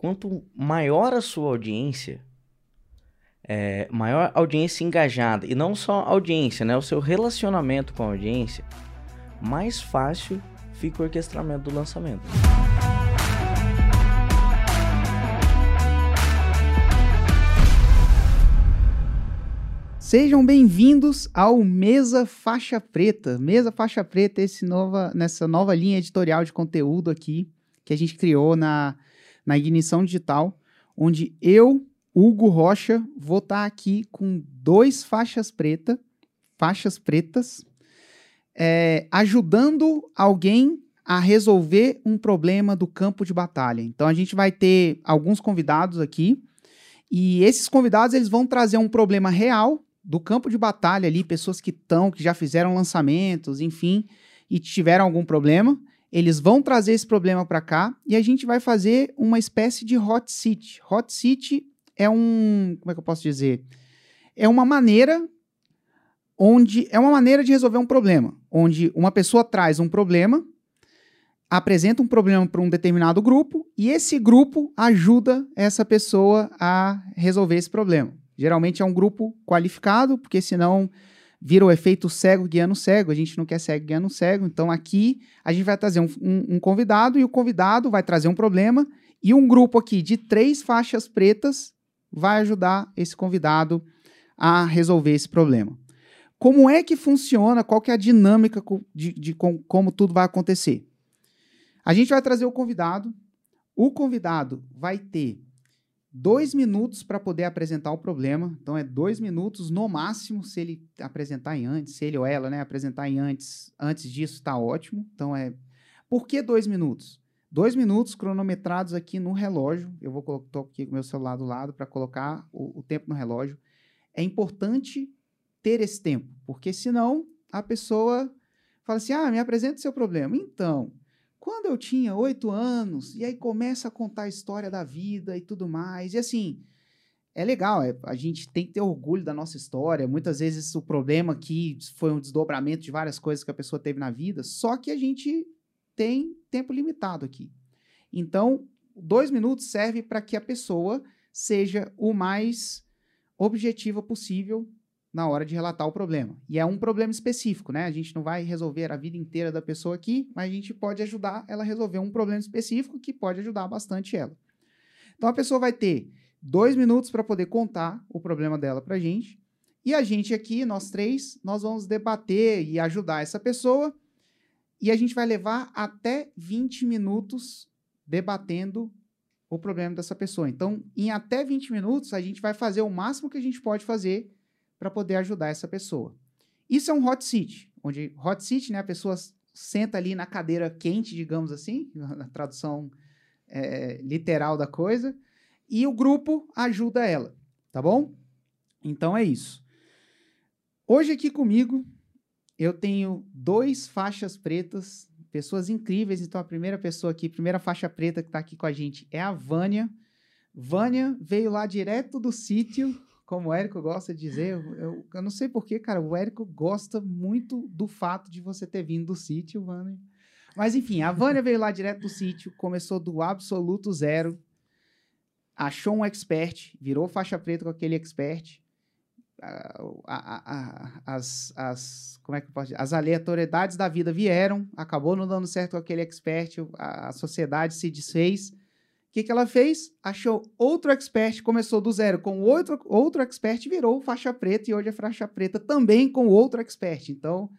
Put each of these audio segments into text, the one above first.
quanto maior a sua audiência, é, maior audiência engajada, e não só audiência, né? O seu relacionamento com a audiência, mais fácil fica o orquestramento do lançamento. Sejam bem-vindos ao Mesa Faixa Preta. Mesa Faixa Preta, esse nova, nessa nova linha editorial de conteúdo aqui que a gente criou na, na Ignição Digital, onde eu, Hugo Rocha, vou estar aqui com dois faixas preta, faixas pretas, é, ajudando alguém a resolver um problema do campo de batalha. Então a gente vai ter alguns convidados aqui e esses convidados eles vão trazer um problema real do campo de batalha ali, pessoas que estão, que já fizeram lançamentos, enfim, e tiveram algum problema, eles vão trazer esse problema para cá e a gente vai fazer uma espécie de hot seat. Hot seat é um, como é que eu posso dizer? É uma maneira onde é uma maneira de resolver um problema, onde uma pessoa traz um problema, apresenta um problema para um determinado grupo e esse grupo ajuda essa pessoa a resolver esse problema. Geralmente é um grupo qualificado, porque senão vira o efeito cego guiando cego. A gente não quer cego guiando cego. Então aqui a gente vai trazer um, um, um convidado e o convidado vai trazer um problema e um grupo aqui de três faixas pretas vai ajudar esse convidado a resolver esse problema. Como é que funciona? Qual que é a dinâmica de, de, de como tudo vai acontecer? A gente vai trazer o convidado. O convidado vai ter dois minutos para poder apresentar o problema. Então, é dois minutos no máximo se ele apresentar em antes, se ele ou ela, né, apresentar em antes, antes disso, está ótimo. Então, é. Por que dois minutos? Dois minutos cronometrados aqui no relógio. Eu vou colocar aqui com o meu celular do lado para colocar o, o tempo no relógio. É importante ter esse tempo, porque senão a pessoa fala assim: ah, me apresenta o seu problema. Então, quando eu tinha oito anos, e aí começa a contar a história da vida e tudo mais, e assim, é legal, é, a gente tem que ter orgulho da nossa história. Muitas vezes o problema aqui foi um desdobramento de várias coisas que a pessoa teve na vida, só que a gente tem tempo limitado aqui. Então, dois minutos serve para que a pessoa seja o mais objetiva possível na hora de relatar o problema. E é um problema específico, né? A gente não vai resolver a vida inteira da pessoa aqui, mas a gente pode ajudar ela a resolver um problema específico que pode ajudar bastante ela. Então a pessoa vai ter dois minutos para poder contar o problema dela para a gente. E a gente aqui, nós três, nós vamos debater e ajudar essa pessoa. E a gente vai levar até 20 minutos debatendo o problema dessa pessoa. Então, em até 20 minutos, a gente vai fazer o máximo que a gente pode fazer para poder ajudar essa pessoa. Isso é um hot seat, onde hot seat, né, a pessoa senta ali na cadeira quente, digamos assim, na tradução é, literal da coisa, e o grupo ajuda ela, tá bom? Então é isso. Hoje aqui comigo eu tenho dois faixas pretas, pessoas incríveis. Então a primeira pessoa aqui, primeira faixa preta que está aqui com a gente é a Vânia. Vânia veio lá direto do sítio como o Érico gosta de dizer, eu, eu não sei porquê, cara, o Érico gosta muito do fato de você ter vindo do sítio, Vânia. Mas enfim, a Vânia veio lá direto do sítio, começou do absoluto zero, achou um expert, virou faixa preta com aquele expert. A, a, a, as, as, como é que eu posso dizer? As aleatoriedades da vida vieram, acabou não dando certo com aquele expert, a sociedade se desfez o que, que ela fez? Achou outro expert, começou do zero com outro, outro expert, virou faixa preta e hoje é faixa preta também com outro expert. Então,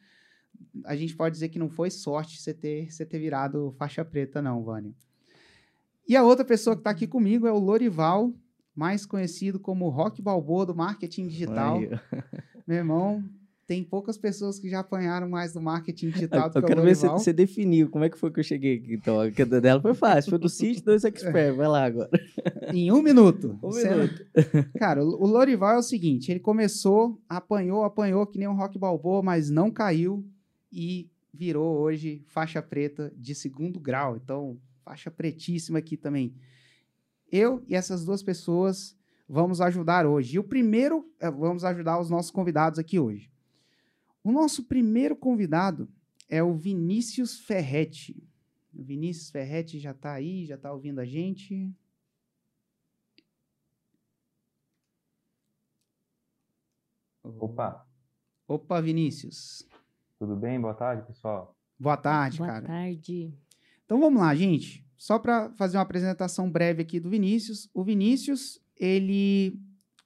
a gente pode dizer que não foi sorte você ter, você ter virado faixa preta, não, Vânia. E a outra pessoa que está aqui comigo é o Lorival, mais conhecido como Rock Balboa do marketing digital. Meu irmão, tem poucas pessoas que já apanharam mais do marketing digital do eu que quero ver se você definiu como é que foi que eu cheguei aqui. Então, a queda dela foi fácil. Foi do sítio dois experts. Vai lá agora. Em um minuto. Um minuto. Cara, o Lorival é o seguinte: ele começou, apanhou, apanhou que nem um rock balboa, mas não caiu e virou hoje faixa preta de segundo grau. Então, faixa pretíssima aqui também. Eu e essas duas pessoas vamos ajudar hoje. E o primeiro, eh, vamos ajudar os nossos convidados aqui hoje. O nosso primeiro convidado é o Vinícius Ferretti. O Vinícius Ferretti já está aí, já está ouvindo a gente. Opa. Opa, Vinícius. Tudo bem? Boa tarde, pessoal. Boa tarde, Boa cara. Boa tarde. Então vamos lá, gente. Só para fazer uma apresentação breve aqui do Vinícius. O Vinícius, ele,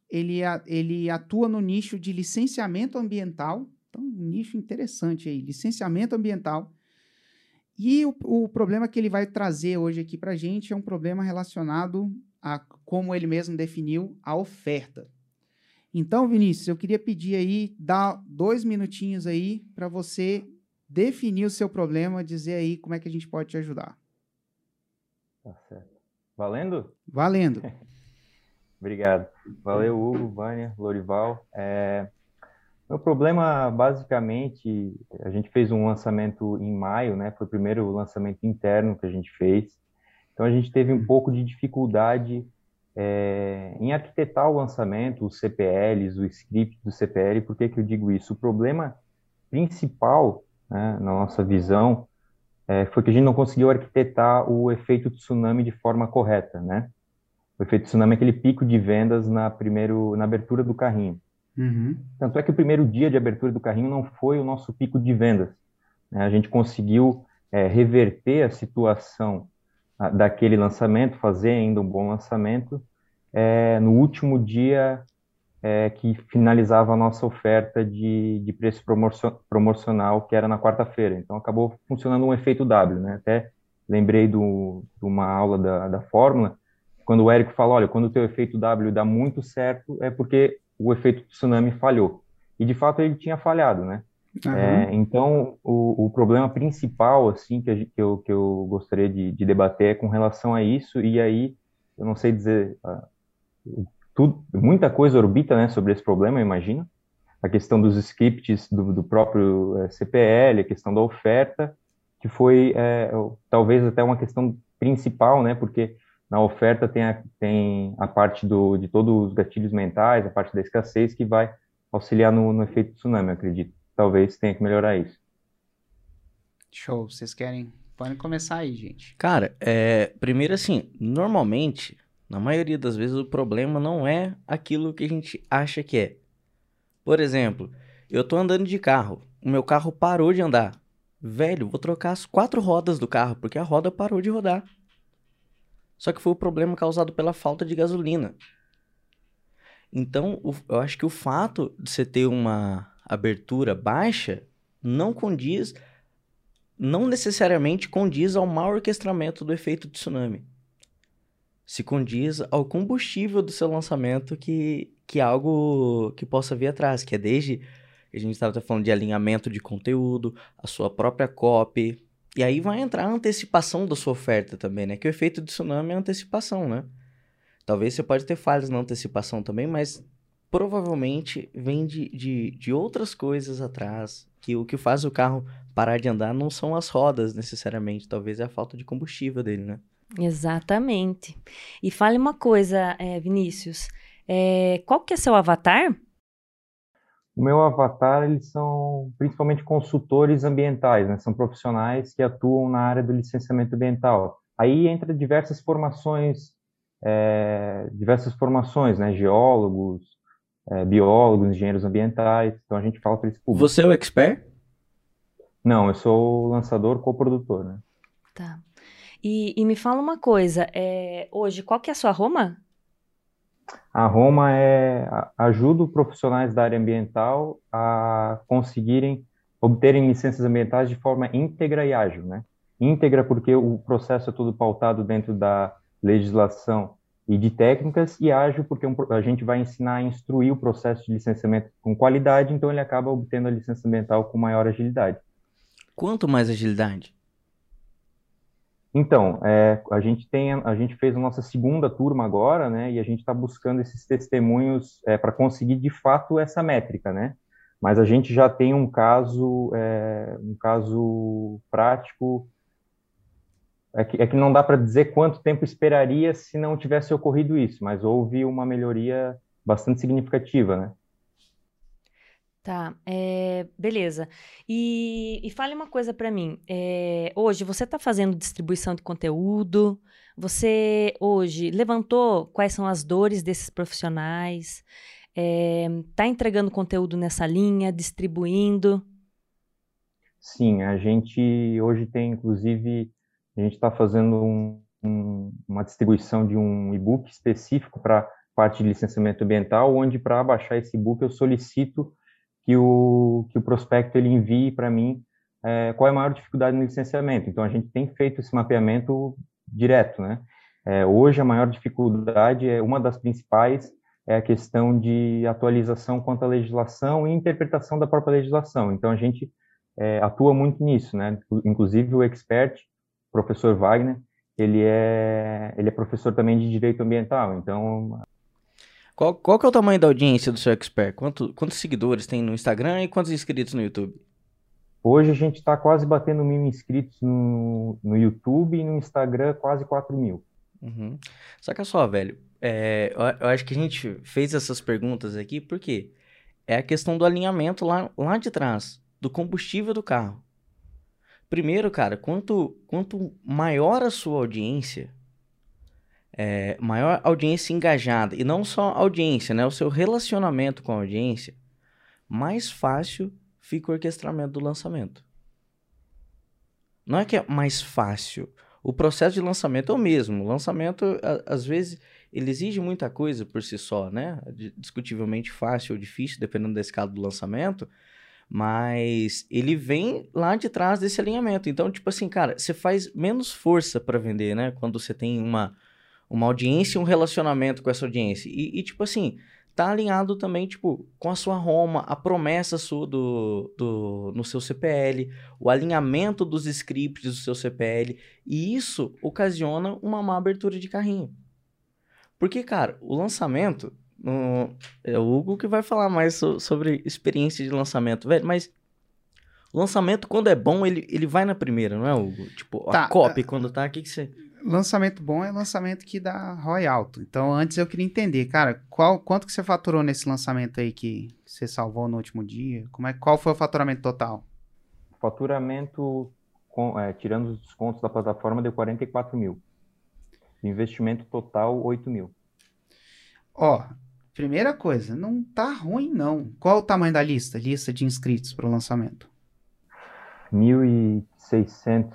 ele, ele atua no nicho de licenciamento ambiental então, um nicho interessante aí, licenciamento ambiental. E o, o problema que ele vai trazer hoje aqui para gente é um problema relacionado a, como ele mesmo definiu, a oferta. Então, Vinícius, eu queria pedir aí, dar dois minutinhos aí para você definir o seu problema, dizer aí como é que a gente pode te ajudar. Tá certo. Valendo? Valendo. Obrigado. Valeu, Hugo, Vânia, Lorival. É, meu problema, basicamente, a gente fez um lançamento em maio, né? Foi o primeiro lançamento interno que a gente fez. Então, a gente teve um pouco de dificuldade é, em arquitetar o lançamento, os CPLs, o script do CPL. Por que que eu digo isso? O problema principal, né, na nossa visão, é, foi que a gente não conseguiu arquitetar o efeito tsunami de forma correta, né? O efeito tsunami é aquele pico de vendas na primeiro, na abertura do carrinho. Uhum. Tanto é que o primeiro dia de abertura do carrinho não foi o nosso pico de vendas. né? A gente conseguiu é, reverter a situação ah, daquele lançamento, fazer ainda um bom lançamento, é, no último dia é, que finalizava a nossa oferta de, de preço promocio- promocional, que era na quarta-feira. Então acabou funcionando um efeito W. Né? Até lembrei do, de uma aula da, da fórmula, quando o Érico fala, olha, quando o teu efeito W dá muito certo, é porque o efeito tsunami falhou. E de fato ele tinha falhado, né? Aham. É, então o, o problema principal, assim, que, a que eu, que eu gostaria de, de debater é com relação a isso, e aí eu não sei dizer, ah, tudo, muita coisa orbita, né, sobre esse problema, eu imagino. A questão dos scripts do, do próprio eh, CPL, a questão da oferta, que foi eh, talvez até uma questão principal, né, porque na oferta tem a, tem a parte do, de todos os gatilhos mentais, a parte da escassez, que vai auxiliar no, no efeito tsunami, acredito. Talvez tenha que melhorar isso. Show. Vocês querem? Podem começar aí, gente. Cara, é, primeiro assim, normalmente, na maioria das vezes, o problema não é aquilo que a gente acha que é. Por exemplo, eu tô andando de carro, o meu carro parou de andar. Velho, vou trocar as quatro rodas do carro, porque a roda parou de rodar. Só que foi o problema causado pela falta de gasolina. Então, o- eu acho que o fato de você ter uma abertura baixa não condiz não necessariamente condiz ao mau orquestramento do efeito tsunami. Se condiz ao combustível do seu lançamento que, que é algo que possa vir atrás, que é desde a gente estava falando de alinhamento de conteúdo, a sua própria copy, e aí vai entrar a antecipação da sua oferta também, né? Que o efeito de tsunami é a antecipação, né? Talvez você pode ter falhas na antecipação também, mas provavelmente vem de, de, de outras coisas atrás, que o que faz o carro parar de andar não são as rodas necessariamente, talvez é a falta de combustível dele, né? Exatamente. E fale uma coisa, é, Vinícius. é, qual que é seu avatar? O meu avatar, eles são principalmente consultores ambientais, né? São profissionais que atuam na área do licenciamento ambiental. Aí entra diversas formações, é, diversas formações, né? Geólogos, é, biólogos, engenheiros ambientais. Então a gente fala para esse público. Você é o expert? Não, eu sou o lançador, coprodutor, né? Tá. E, e me fala uma coisa, é, hoje, qual que é a sua Roma? A Roma é ajuda profissionais da área ambiental a conseguirem obterem licenças ambientais de forma íntegra e ágil, né? Íntegra porque o processo é todo pautado dentro da legislação e de técnicas e ágil porque a gente vai ensinar a instruir o processo de licenciamento com qualidade, então ele acaba obtendo a licença ambiental com maior agilidade. Quanto mais agilidade? Então, é, a gente tem, a gente fez a nossa segunda turma agora, né? E a gente está buscando esses testemunhos para conseguir de fato essa métrica, né? Mas a gente já tem um caso, é, um caso prático. É que, é que não dá para dizer quanto tempo esperaria se não tivesse ocorrido isso, mas houve uma melhoria bastante significativa, né? Tá, é, beleza. E, e fale uma coisa pra mim. é, hoje você está fazendo distribuição de conteúdo? Você hoje levantou quais são as dores desses profissionais? Está entregando conteúdo nessa linha, distribuindo? Sim, a gente hoje tem, inclusive, a gente está fazendo um, um, uma distribuição de um e-book específico para parte de licenciamento ambiental, onde para baixar esse e-book eu solicito que o, que o prospecto ele envie para mim é, qual é a maior dificuldade no licenciamento. Então, a gente tem feito esse mapeamento direto, né? É, hoje, a maior dificuldade, é uma das principais, é a questão de atualização quanto à legislação e interpretação da própria legislação. Então, a gente é, atua muito nisso, né? Inclusive, o expert, professor Wagner, ele é, ele é professor também de direito ambiental, então... Qual, qual que é o tamanho da audiência do seu expert? Quanto, quantos seguidores tem no Instagram e quantos inscritos no YouTube? Hoje a gente está quase batendo mil inscritos no, no YouTube e no Instagram quase 4 mil. Uhum. Saca só, velho. É, eu, eu, acho que a gente fez essas perguntas aqui porque é a questão do alinhamento lá, lá de trás, do combustível do carro. Primeiro, cara, quanto, quanto maior a sua audiência, é, maior audiência engajada, e não só audiência, né? O seu relacionamento com a audiência, mais fácil fica o orquestramento do lançamento. Não é que é mais fácil. O processo de lançamento é o mesmo. O lançamento, às vezes, ele exige muita coisa por si só, né? Discutivelmente fácil ou difícil, dependendo da escala do lançamento. Mas ele vem lá de trás desse alinhamento. Então, tipo assim, cara, você faz menos força para vender, né? Quando você tem uma, uma audiência e um relacionamento com essa audiência. E, e tipo assim, tá alinhado também, tipo, com a sua Roma, a promessa sua do, do, no seu CPL, o alinhamento dos scripts do seu CPL, e isso ocasiona uma má abertura de carrinho. Porque, cara, o lançamento, é o Hugo que vai falar mais so, sobre experiência de lançamento, velho, mas o lançamento, quando é bom, ele, ele vai na primeira, não é, Hugo? Tipo, tá, a copy, tá. quando tá, o que que você lançamento bom é lançamento que dá ROI alto. Então, antes eu queria entender, cara, qual, quanto que você faturou nesse lançamento aí que você salvou no último dia? Como é, qual foi o faturamento total? Faturamento, com, é, tirando os descontos da plataforma, deu 44 mil. Investimento total, 8 mil. Ó, primeira coisa, não tá ruim não. Qual o tamanho da lista? Lista de inscritos para o lançamento? 1.600,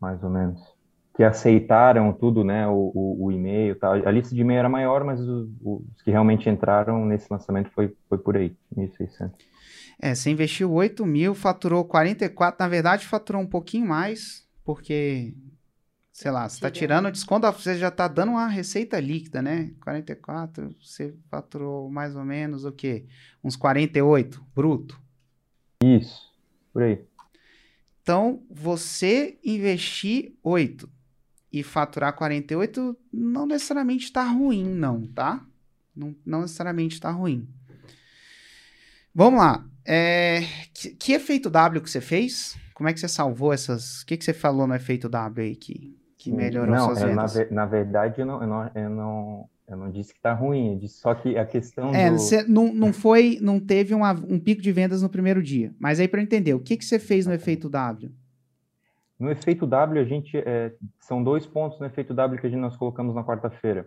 mais ou menos que aceitaram tudo, né, o, o, o e-mail, tal. A lista de e-mail era maior, mas os, os, que realmente entraram nesse lançamento foi, foi por aí, 1.600. É, você investiu 8 mil, faturou 44, na verdade faturou um pouquinho mais, porque, sei lá, você está tirando desconto, você já está dando uma receita líquida, né? 44, você faturou mais ou menos o quê? Uns 48, bruto? Isso, por aí. Então, você investir 8 e faturar 48 não necessariamente está ruim, não, tá? Não, não necessariamente está ruim. Vamos lá. É, que, que, efeito W que você fez? Como é que você salvou essas... O que, que você falou no efeito W aí que, que melhorou não, suas é, vendas? Na, na verdade, eu não, eu não, eu não, eu não disse que está ruim, eu disse só que a questão é, do... Você não, não foi, não teve uma, um pico de vendas no primeiro dia. Mas aí para entender, o que, que você fez no efeito W? No efeito W, a gente é, são dois pontos no efeito W que a gente nós colocamos na quarta-feira.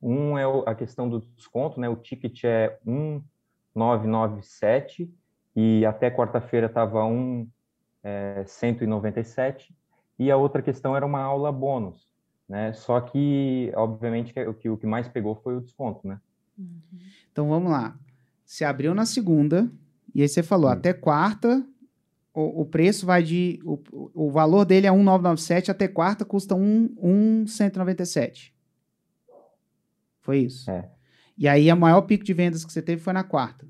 Um é a questão do desconto, né? O ticket é 1,997 e até quarta-feira estava 1,197. É, e a outra questão era uma aula bônus, né? Só que, obviamente, que, o, que, o que mais pegou foi o desconto, né? Então, vamos lá. Você abriu na segunda e aí você falou, Sim. até quarta o, o preço vai de. O, o valor dele é 1,997 até quarta custa 1,197. Foi isso. É. E aí, a maior pico de vendas que você teve foi na quarta.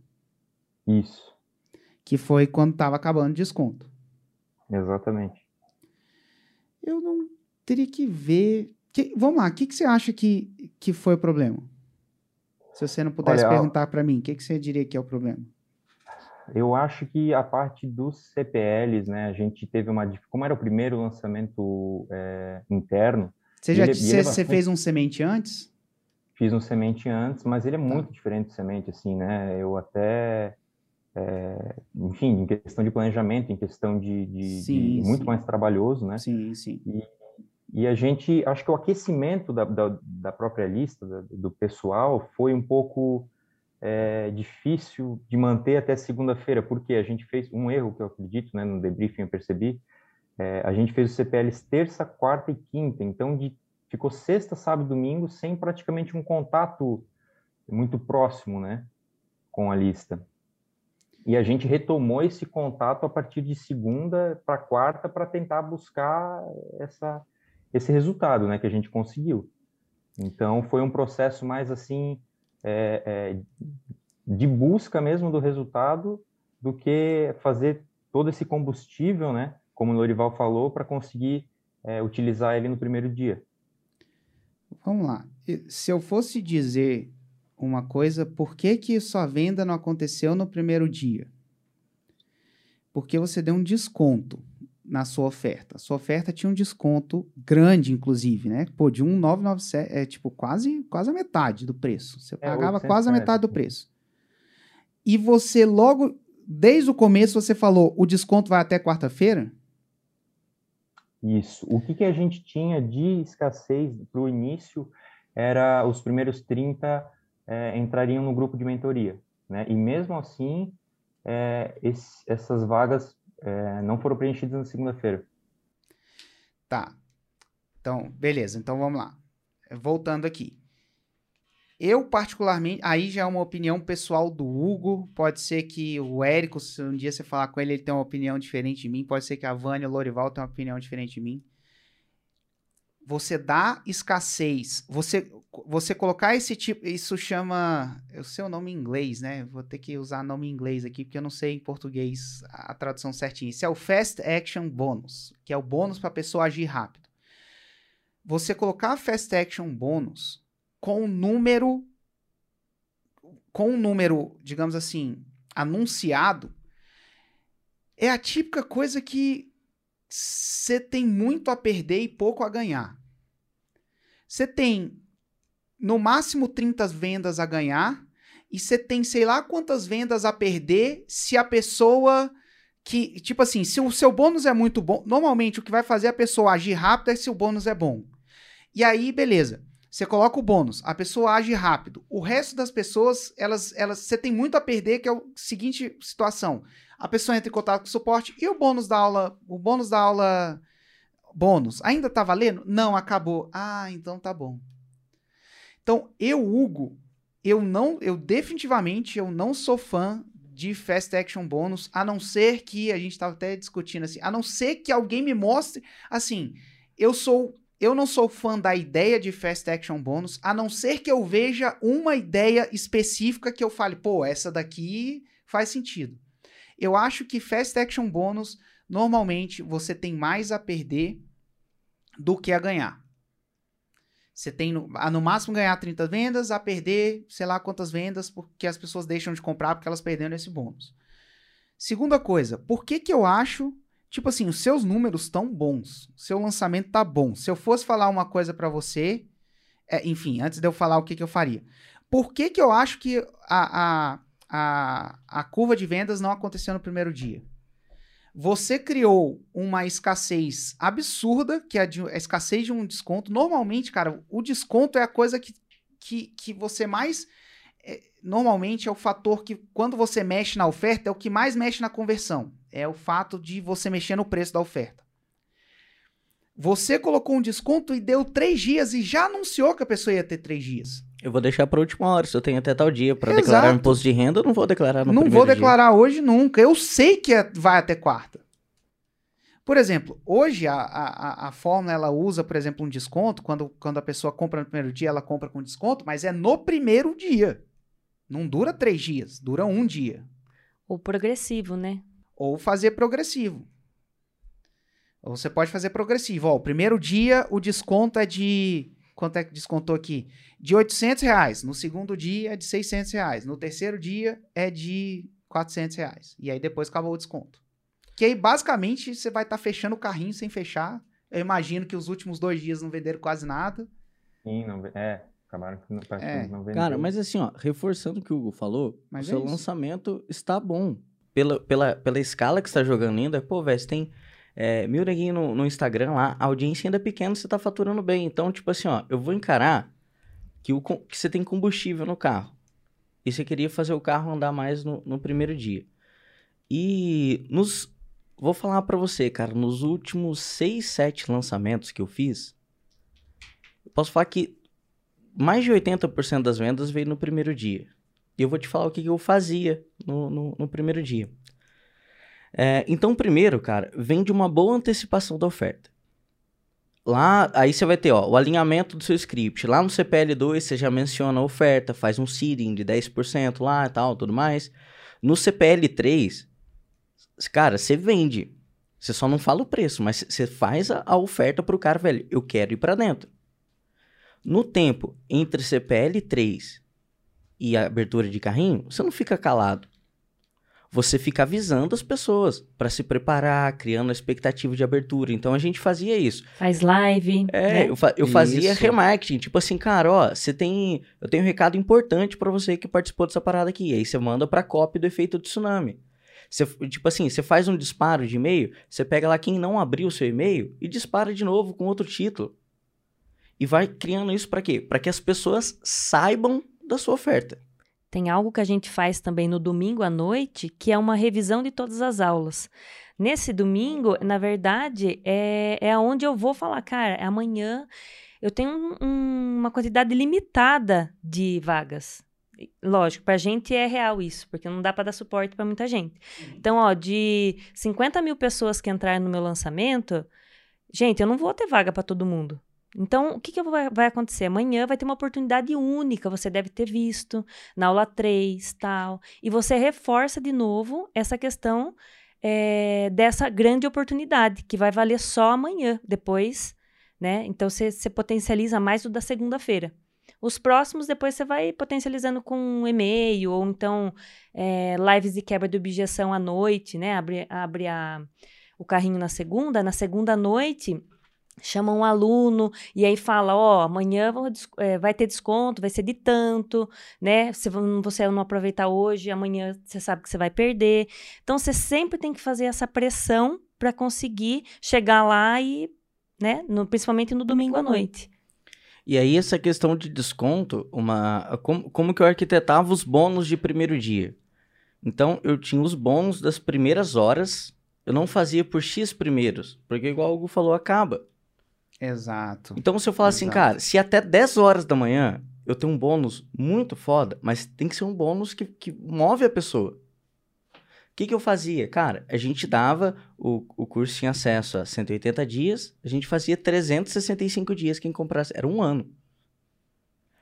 Isso. Que foi quando estava acabando o desconto. Exatamente. Eu não teria que ver. Que, vamos lá, o que, que você acha que, que foi o problema? Se você não pudesse Olha, perguntar para mim, o que, que você diria que é o problema? Eu acho que a parte dos CPLs, né, a gente teve uma, como era o primeiro lançamento é, interno. Você já ele, você, ele é bastante... fez um semente antes? Fiz um semente antes, mas ele é tá. muito diferente do semente, assim, né? Eu até, é, enfim, em questão de planejamento, em questão de, de, sim, de muito sim. mais trabalhoso, né? Sim, sim. E, e a gente, acho que o aquecimento da, da, da própria lista, da, do pessoal, foi um pouco é, difícil de manter até segunda-feira, porque a gente fez um erro que eu acredito, né, no debriefing eu percebi, é, a gente fez os CPLs terça, quarta e quinta, então de, ficou sexta, sábado domingo sem praticamente um contato muito próximo, né, com a lista. E a gente retomou esse contato a partir de segunda para quarta para tentar buscar essa, esse resultado, né, que a gente conseguiu. Então foi um processo mais assim é, é, de busca mesmo do resultado do que fazer todo esse combustível, né, como o Lorival falou, para conseguir é, utilizar ele no primeiro dia. Vamos lá. Se eu fosse dizer uma coisa, por que, que sua venda não aconteceu no primeiro dia? Porque você deu um desconto na sua oferta. A sua oferta tinha um desconto grande, inclusive, né? Pô, de 1,997, é tipo quase, quase a metade do preço. Você é, pagava quase a metade do preço. E você logo, desde o começo, você falou, o desconto vai até quarta-feira? Isso. O que, que a gente tinha de escassez para o início era os primeiros 30 é, entrariam no grupo de mentoria. Né? E mesmo assim, é, esse, essas vagas é, não foram preenchidas na segunda-feira. Tá. Então, beleza. Então vamos lá. Voltando aqui. Eu, particularmente, aí já é uma opinião pessoal do Hugo. Pode ser que o Érico, se um dia você falar com ele, ele tem uma opinião diferente de mim. Pode ser que a Vânia, o Lorival, tenha uma opinião diferente de mim você dá escassez, você você colocar esse tipo, isso chama, eu sei o nome em inglês, né? Vou ter que usar nome em inglês aqui porque eu não sei em português a, tradução certinha. Isso é o fast action bônus, que é o bônus para a pessoa agir rápido. Você colocar fast action bônus com um número com um número, digamos assim, anunciado, é a típica coisa que você tem muito a perder e pouco a ganhar. Você tem no máximo 30 vendas a ganhar e você tem sei lá quantas vendas a perder se a pessoa que, tipo assim, se o seu bônus é muito bom, normalmente o que vai fazer a pessoa agir rápido é se o bônus é bom. E aí, beleza. Você coloca o bônus, a pessoa age rápido. O resto das pessoas, elas, elas, você tem muito a perder, que é a seguinte situação. A pessoa entra em contato com o suporte e o bônus da aula, o bônus da aula bônus, ainda tá valendo? Não, acabou. Ah, então tá bom. Então, eu, Hugo, eu não, eu definitivamente eu não sou fã de Fast Action Bônus, a não ser que a gente tava até discutindo assim, a não ser que alguém me mostre, assim, eu sou eu não sou fã da ideia de Fast Action Bônus, a não ser que eu veja uma ideia específica que eu fale, pô, essa daqui faz sentido. Eu acho que Fast Action Bônus, normalmente, você tem mais a perder do que a ganhar. Você tem no, no máximo ganhar 30 vendas, a perder sei lá quantas vendas, porque as pessoas deixam de comprar porque elas perderam esse bônus. Segunda coisa, por que que eu acho, tipo assim, os seus números estão bons, seu lançamento tá bom. Se eu fosse falar uma coisa para você, é, enfim, antes de eu falar o que que eu faria. Por que que eu acho que a, a, a, a curva de vendas não aconteceu no primeiro dia? Você criou uma escassez absurda, que é a, escassez de um desconto. Normalmente, cara, o desconto é a coisa que, que, que você mais. É, normalmente é o fator que, quando você mexe na oferta, é o que mais mexe na conversão. É o fato de você mexer no preço da oferta. Você colocou um desconto e deu três dias e já anunciou que a pessoa ia ter três dias. Eu vou deixar para última hora. Se eu tenho até tal dia para declarar imposto de renda, eu não vou declarar no Não vou declarar dia. hoje nunca. Eu sei que é, vai até quarta. Por exemplo, hoje a, a, a fórmula ela usa, por exemplo, um desconto. Quando, quando a pessoa compra no primeiro dia, ela compra com desconto, mas é no primeiro dia. Não dura três dias, dura um dia. Ou progressivo, né? Ou fazer progressivo. Ou você pode fazer progressivo. Ó, o primeiro dia o desconto é de quanto é que descontou aqui? De 800 reais. No segundo dia é de 600 reais. No terceiro dia é de 400 reais. E aí depois acabou o desconto. Que aí basicamente você vai estar tá fechando o carrinho sem fechar. Eu imagino que os últimos dois dias não venderam quase nada. Sim, não, é. Acabaram que não, é. não venderam. Cara, mas assim, ó, reforçando o que o Hugo falou, mas o é seu isso. lançamento está bom. Pela, pela, pela escala que você está jogando ainda, pô, velho, você tem é, mil no, no, Instagram lá, a audiência ainda é pequena, você tá faturando bem. Então, tipo assim, ó, eu vou encarar que, o, que você tem combustível no carro. e você queria fazer o carro andar mais no, no primeiro dia. E nos. Vou falar para você, cara, nos últimos 6, 7 lançamentos que eu fiz, eu posso falar que mais de 80% das vendas veio no primeiro dia. E eu vou te falar o que, que eu fazia no, no, no primeiro dia. É, então, primeiro, cara, vem de uma boa antecipação da oferta. Lá, aí você vai ter ó, o alinhamento do seu script. Lá no CPL2 você já menciona a oferta, faz um seeding de 10% lá e tal, tudo mais. No CPL3, cara, você vende. Você só não fala o preço, mas você faz a, a oferta pro cara, velho. Eu quero ir para dentro. No tempo entre CPL3 e abertura de carrinho, você não fica calado você fica avisando as pessoas para se preparar, criando a expectativa de abertura. Então a gente fazia isso. Faz live. É, né? eu, fa eu fazia remarketing, tipo assim, cara, ó, você tem, eu tenho um recado importante para você que participou dessa parada aqui. Aí você manda para cópia do efeito tsunami. Você, tipo assim, você faz um disparo de e-mail, você pega lá quem não abriu o seu e-mail e dispara de novo com outro título. E vai criando isso para quê? Para que as pessoas saibam da sua oferta. Tem algo que a gente faz também no domingo à noite, que é uma revisão de todas as aulas. Nesse domingo, na verdade, é, é onde eu vou falar, cara, amanhã eu tenho um, um, uma quantidade limitada de vagas. Lógico, para a gente é real isso, porque não dá para dar suporte para muita gente. Então, ó, de 50 mil pessoas que entraram no meu lançamento, gente, eu não vou ter vaga para todo mundo. Então, o que, que vai, acontecer? Amanhã vai ter uma oportunidade única, você deve ter visto na aula 3, tal. E você reforça de novo essa questão é, dessa grande oportunidade, que vai valer só amanhã, depois, né? Então, você, você potencializa mais o da segunda-feira. Os próximos, depois você vai potencializando com um e-mail, ou então é, lives de quebra de objeção à noite, né? Abre, abre a, o carrinho na segunda. Na segunda noite chama um aluno e aí fala, ó, oh, amanhã vou, é, vai ter desconto, vai ser de tanto, né? Se você não aproveitar hoje, amanhã você sabe que você vai perder. Então você sempre tem que fazer essa pressão para conseguir chegar lá e, né, no, principalmente no domingo à noite. E aí essa questão de desconto, uma como, como que eu arquitetava os bônus de primeiro dia? Então eu tinha os bônus das primeiras horas, eu não fazia por X primeiros, porque igual o Hugo falou, acaba. Exato. Então, se eu falar assim, cara, se até 10 horas da manhã eu tenho um bônus muito foda, mas tem que ser um bônus que, que move a pessoa. O que, que eu fazia? Cara, a gente dava, o, o curso tinha acesso a 180 dias, a gente fazia 365 dias quem comprasse, era um ano.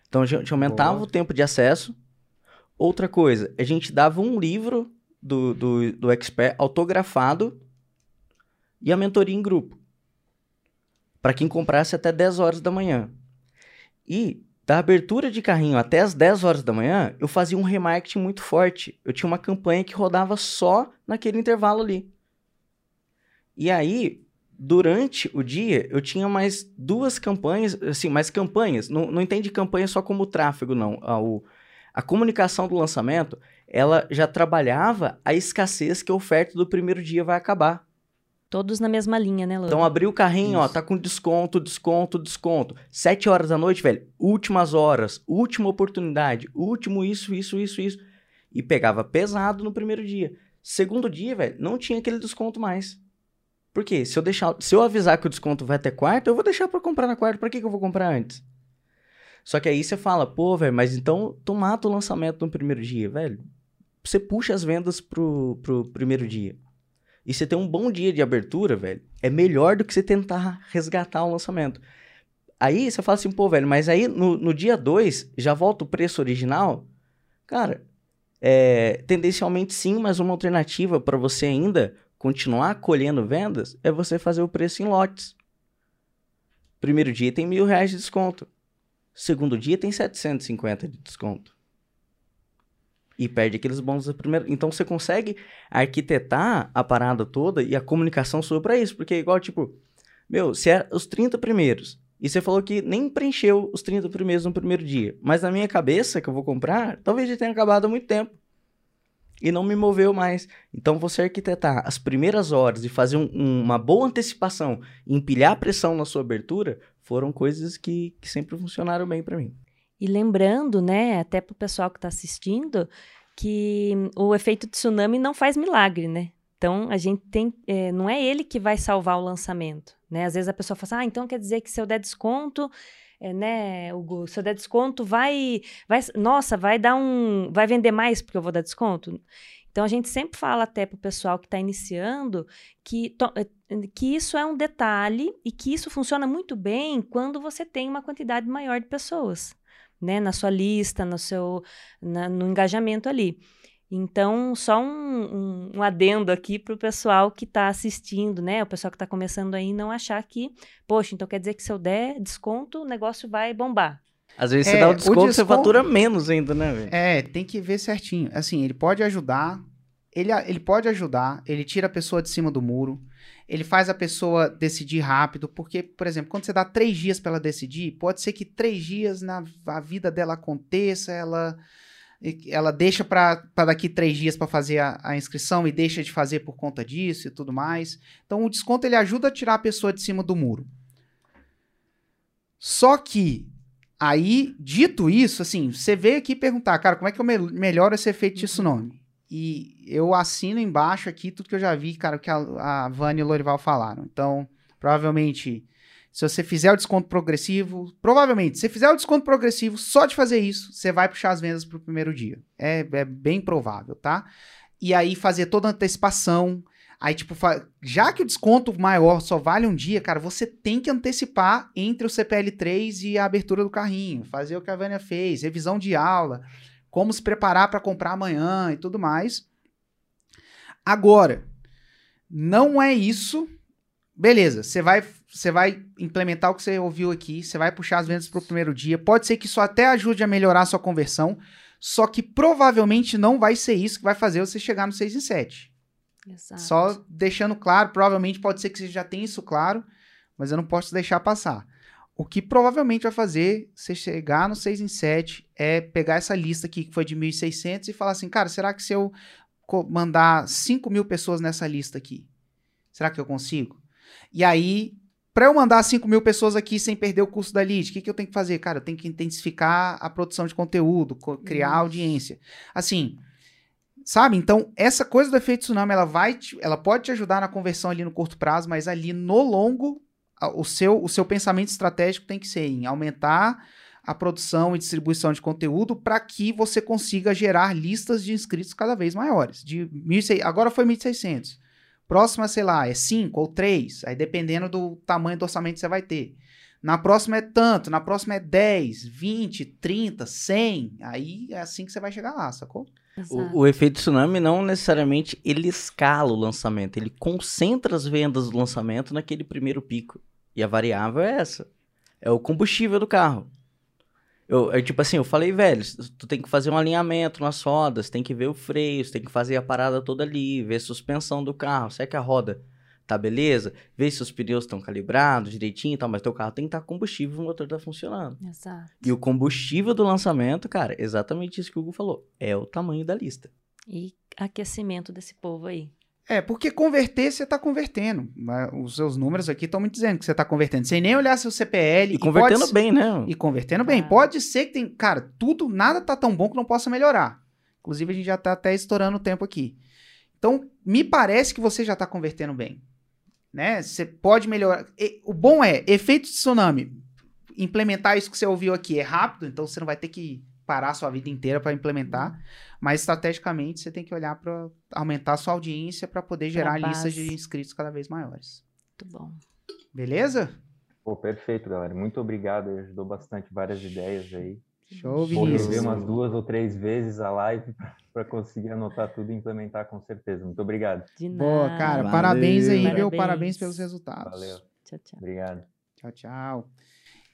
Então a gente aumentava Boa. o tempo de acesso. Outra coisa, a gente dava um livro do, do, do expert autografado e a mentoria em grupo para quem comprasse até 10 horas da manhã. E da abertura de carrinho até as 10 horas da manhã, eu fazia um remarketing muito forte. Eu tinha uma campanha que rodava só naquele intervalo ali. E aí, durante o dia, eu tinha mais duas campanhas, assim, mais campanhas. Não, não entende campanha só como tráfego, não. A, o, a comunicação do lançamento, ela já trabalhava a escassez que a oferta do primeiro dia vai acabar. Todos na mesma linha, né, Lu? Então abriu o carrinho, Isso. ó, tá com desconto, desconto, desconto. Sete horas da noite, velho, últimas horas, última oportunidade, último isso, isso, isso, isso. E pegava pesado no primeiro dia. Segundo dia, velho, não tinha aquele desconto mais. Por quê? Se eu deixar, se eu avisar que o desconto vai até quarta, eu vou deixar para comprar na quarta. Para que, que eu vou comprar antes? Só que aí você fala, pô, velho, mas então tu mata o lançamento no primeiro dia, velho. Você puxa as vendas pro, pro primeiro dia e você ter um bom dia de abertura, velho, é melhor do que você tentar resgatar o lançamento. Aí você fala assim, pô, velho, mas aí no, no dia 2 já volta o preço original? Cara, é, tendencialmente sim, mas uma alternativa para você ainda continuar colhendo vendas é você fazer o preço em lotes. Primeiro dia tem mil reais de desconto. Segundo dia tem 750 de desconto e perde aqueles bônus da primeira. Então você consegue arquitetar a parada toda e a comunicação sua para isso, porque é igual tipo, meu, se é os 30 primeiros e você falou que nem preencheu os 30 primeiros no primeiro dia, mas na minha cabeça que eu vou comprar, talvez já tenha acabado há muito tempo. E não me moveu mais. Então, você arquitetar as primeiras horas e fazer um, uma boa antecipação, empilhar pressão na sua abertura, foram coisas que, que sempre funcionaram bem para mim. E lembrando, né, até para o pessoal que está assistindo, que o efeito tsunami não faz milagre, né? Então, a gente tem. É, não é ele que vai salvar o lançamento. Né? Às vezes a pessoa fala assim, ah, então quer dizer que se eu der desconto, é, né, Hugo, se eu der desconto, vai, vai. Nossa, vai dar um. Vai vender mais porque eu vou dar desconto? Então a gente sempre fala até para o pessoal que está iniciando que, to, eh, que isso é um detalhe e que isso funciona muito bem quando você tem uma quantidade maior de pessoas, né, na sua lista, no seu, na, no engajamento ali. Então, só um, um, um adendo aqui para o pessoal que está assistindo, né? O pessoal que está começando aí não achar que, poxa, então quer dizer que se eu der desconto, o negócio vai bombar. Às vezes é, você dá o desconto, o desconto, você fatura menos ainda, né, velho? É, tem que ver certinho. Assim, ele pode ajudar, ele, ele pode ajudar, ele tira a pessoa de cima do muro, ele faz a pessoa decidir rápido, porque, por exemplo, quando você dá três dias para ela decidir, pode ser que três dias na a vida dela aconteça, ela ela deixa para daqui três dias para fazer a, a, inscrição e deixa de fazer por conta disso e tudo mais. Então o desconto ele ajuda a tirar a pessoa de cima do muro. Só que aí, dito isso, assim, você veio aqui perguntar, cara, como é que eu me melhoro esse efeito de tsunami? E eu assino embaixo aqui tudo que eu já vi, cara, que a, a Vânia e o Lorival falaram. Então, provavelmente se você fizer o desconto progressivo, provavelmente, se você fizer o desconto progressivo, só de fazer isso, você vai puxar as vendas para o primeiro dia. É, é bem provável, tá? E aí fazer toda a antecipação. Aí, tipo, já que o desconto maior só vale um dia, cara, você tem que antecipar entre o CPL3 e a abertura do carrinho. Fazer o que a Vânia fez, revisão de aula, como se preparar para comprar amanhã e tudo mais. Agora, não é isso. Beleza, você vai você vai implementar o que você ouviu aqui, você vai puxar as vendas para o primeiro dia. Pode ser que isso até ajude a melhorar a sua conversão, só que provavelmente não vai ser isso que vai fazer você chegar no 6 em 7. Exato. Só deixando claro, provavelmente pode ser que você já tenha isso claro, mas eu não posso deixar passar. O que provavelmente vai fazer você chegar no 6 em 7 é pegar essa lista aqui que foi de 1.600 e falar assim, cara, será que se eu mandar 5 mil pessoas nessa lista aqui, será que eu consigo? E aí para eu mandar 5 mil pessoas aqui sem perder o custo da lead, o que, que eu tenho que fazer? Cara, eu tenho que intensificar a produção de conteúdo, criar audiência. Assim, sabe? Então, essa coisa do efeito tsunami, ela vai, te, ela pode te ajudar na conversão ali no curto prazo, mas ali no longo, o seu, o seu pensamento estratégico tem que ser em aumentar a produção e distribuição de conteúdo para que você consiga gerar listas de inscritos cada vez maiores. De 1.600, agora foi 1.600. Próxima, sei lá, é 5 ou 3, aí dependendo do tamanho do orçamento que você vai ter. Na próxima é tanto, na próxima é 10, 20, 30, 100. Aí é assim que você vai chegar lá, sacou? O, o, efeito tsunami não necessariamente ele escala o lançamento, ele concentra as vendas do lançamento naquele primeiro pico. E a variável é essa: é o combustível do carro. Eu, eu, tipo assim, eu falei, velho, tu tem que fazer um alinhamento nas rodas, tem que ver o freio, tem que fazer a parada toda ali, ver a suspensão do carro, será que a roda tá beleza? Ver se os pneus estão calibrados direitinho e tal, mas teu carro tem que estar tá combustível e o motor tá funcionando. Exato. E o combustível do lançamento, cara, exatamente isso que o Hugo falou, é o tamanho da lista. E aquecimento desse povo aí. É, porque converter, você está convertendo. Os seus números aqui estão me dizendo que você está convertendo, sem nem olhar seu CPL. E, e convertendo pode... bem, né? E convertendo bem. Ah. Pode ser que tem. Cara, tudo, nada tá tão bom que não possa melhorar. Inclusive, a gente já está até estourando o tempo aqui. Então, me parece que você já está convertendo bem. Né? Você pode melhorar. E, o bom é, efeito de tsunami. Implementar isso que você ouviu aqui é rápido, então você não vai ter que parar a sua vida inteira para implementar. Mas estrategicamente você tem que olhar para aumentar a sua audiência para poder gerar listas de inscritos cada vez maiores. Muito bom. Beleza? Pô, perfeito, galera. Muito obrigado. Ajudou bastante várias ideias aí. Show, Vinícius. Vou rever umas duas ou três vezes a live para conseguir anotar tudo e implementar com certeza. Muito obrigado. De nada. Boa, cara. Valeu. Parabéns aí, parabéns. viu? Parabéns pelos resultados. Valeu. Tchau, tchau. Obrigado. Tchau, tchau.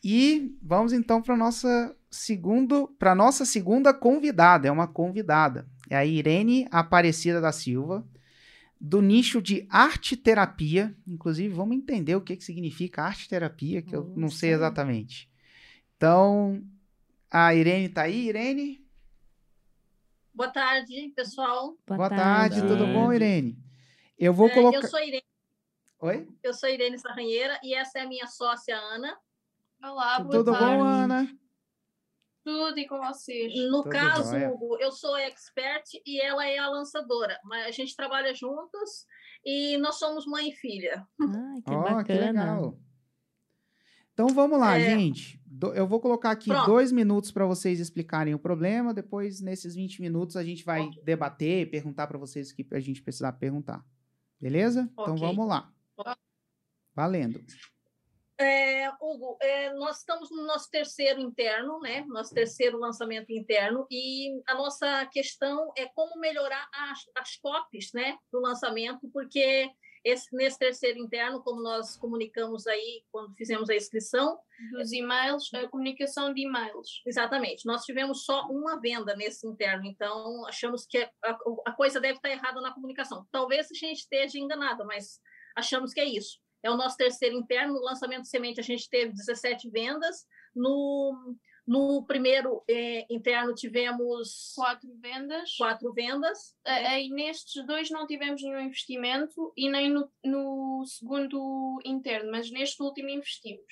E vamos então para nossa segundo, para nossa segunda convidada, é uma convidada. É a Irene Aparecida da Silva, do nicho de arte terapia. Inclusive, vamos entender o que, que significa arte terapia, que eu não sei exatamente. Então, a Irene está aí, Irene? Boa tarde, pessoal. Boa, Boa tarde. tarde, tudo bom, Irene? Eu vou é, colocar. Eu sou Irene. Oi? Eu sou Irene Sarranheira e essa é a minha sócia Ana. Olá, boa Tudo tarde. bom, Ana? Tudo e com vocês. No Tudo caso, jóia. Hugo, eu sou expert e ela é a lançadora, mas a gente trabalha juntas e nós somos mãe e filha. Ai, que Ó, bacana. que legal. Então vamos lá, É. gente. Do- eu vou colocar aqui Pronto. dois minutos para vocês explicarem o problema. Depois, nesses 20 minutos, a gente vai Ok. debater, perguntar para vocês o que a gente precisar perguntar. Beleza? Então Ok. vamos lá. Valendo. É, Hugo, é, nós estamos no nosso terceiro interno, né? Nosso terceiro lançamento interno, e a nossa questão é como melhorar as, as copies, né? Do lançamento, porque esse, nesse terceiro interno, como nós comunicamos aí quando fizemos a inscrição, Dos e-mails, a comunicação de e-mails. Exatamente. Nós tivemos só uma venda nesse interno, então achamos que a, a coisa deve estar errada na comunicação. Talvez a gente esteja enganada, mas achamos que é isso. É o nosso terceiro interno. No lançamento de semente, a gente teve 17 vendas. No, no primeiro eh, interno, tivemos Quatro vendas. quatro vendas. A- Aí nestes dois não tivemos nenhum investimento e nem no, no segundo interno, mas neste último investimos.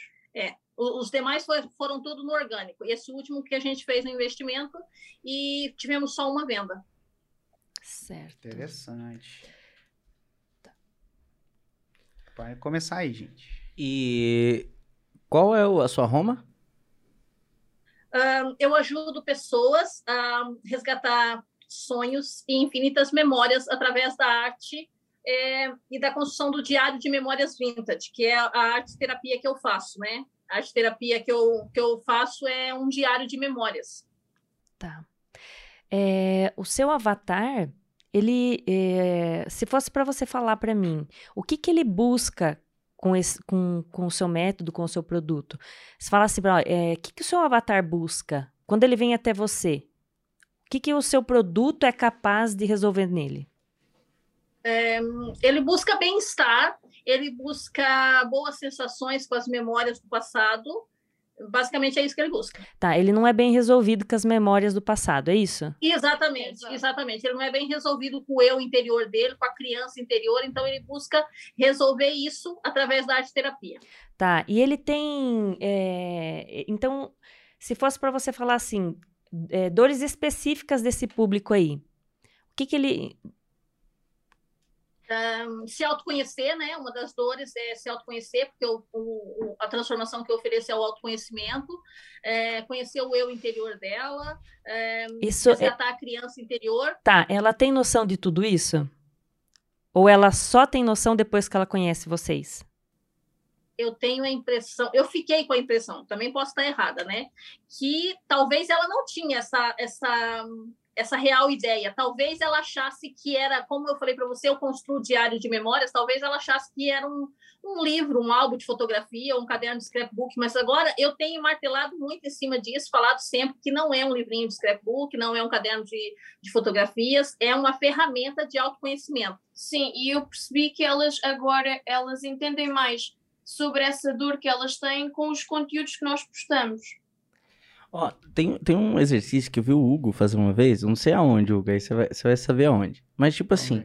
O- Os demais foi- foram tudo no orgânico. Esse último que a gente fez no investimento e tivemos só uma venda. Certo. Interessante. Vai começar aí, gente. E qual é o- a sua Roma? Eu ajudo pessoas a resgatar sonhos e infinitas memórias através da arte é, e da construção do diário de memórias vintage, que é a arte terapia que eu faço, né? A arte terapia que eu, que eu faço é um diário de memórias. Tá. É, o seu avatar, ele, é, se fosse para você falar para mim, o que que ele busca com, esse, com, com o seu método, com o seu produto? Você fala assim, ó, é, o que que o seu avatar busca quando ele vem até você? O que que o seu produto é capaz de resolver nele? Ele busca bem-estar, ele busca boas sensações com as memórias do passado. Basicamente é isso que ele busca. Tá, ele não é bem resolvido com as memórias do passado, é isso? Exatamente, Exato. exatamente. Ele não é bem resolvido com o eu interior dele, com a criança interior, então ele busca resolver isso através da arte terapia. Tá, e ele tem. é, então, se fosse para você falar assim, é, dores específicas desse público aí, o que que ele. Se autoconhecer, né? Uma das dores é se autoconhecer, porque o, o- a transformação que eu ofereço é o autoconhecimento, é, conhecer o eu interior dela, é, Isso é, resgatar a criança interior. tá, ela tem noção de tudo isso? Ou ela só tem noção depois que ela conhece vocês? Eu tenho a impressão, eu fiquei com a impressão, também posso estar errada, né? Que talvez ela não tinha essa, essa, essa real ideia. Talvez ela achasse que era, como eu falei para você, eu construo diário de memórias, talvez ela achasse que era um, um livro, um álbum de fotografia, um caderno de scrapbook, mas agora eu tenho martelado muito em cima disso, falado sempre que não é um livrinho de scrapbook, não é um caderno de, de fotografias, é uma ferramenta de autoconhecimento. Sim, e eu percebi que elas agora elas entendem mais sobre essa dor que elas têm com os conteúdos que nós postamos. Ó, tem, tem um exercício que eu vi o Hugo fazer uma vez, eu não sei aonde, Hugo, aí você vai, você vai saber aonde. Mas, tipo assim,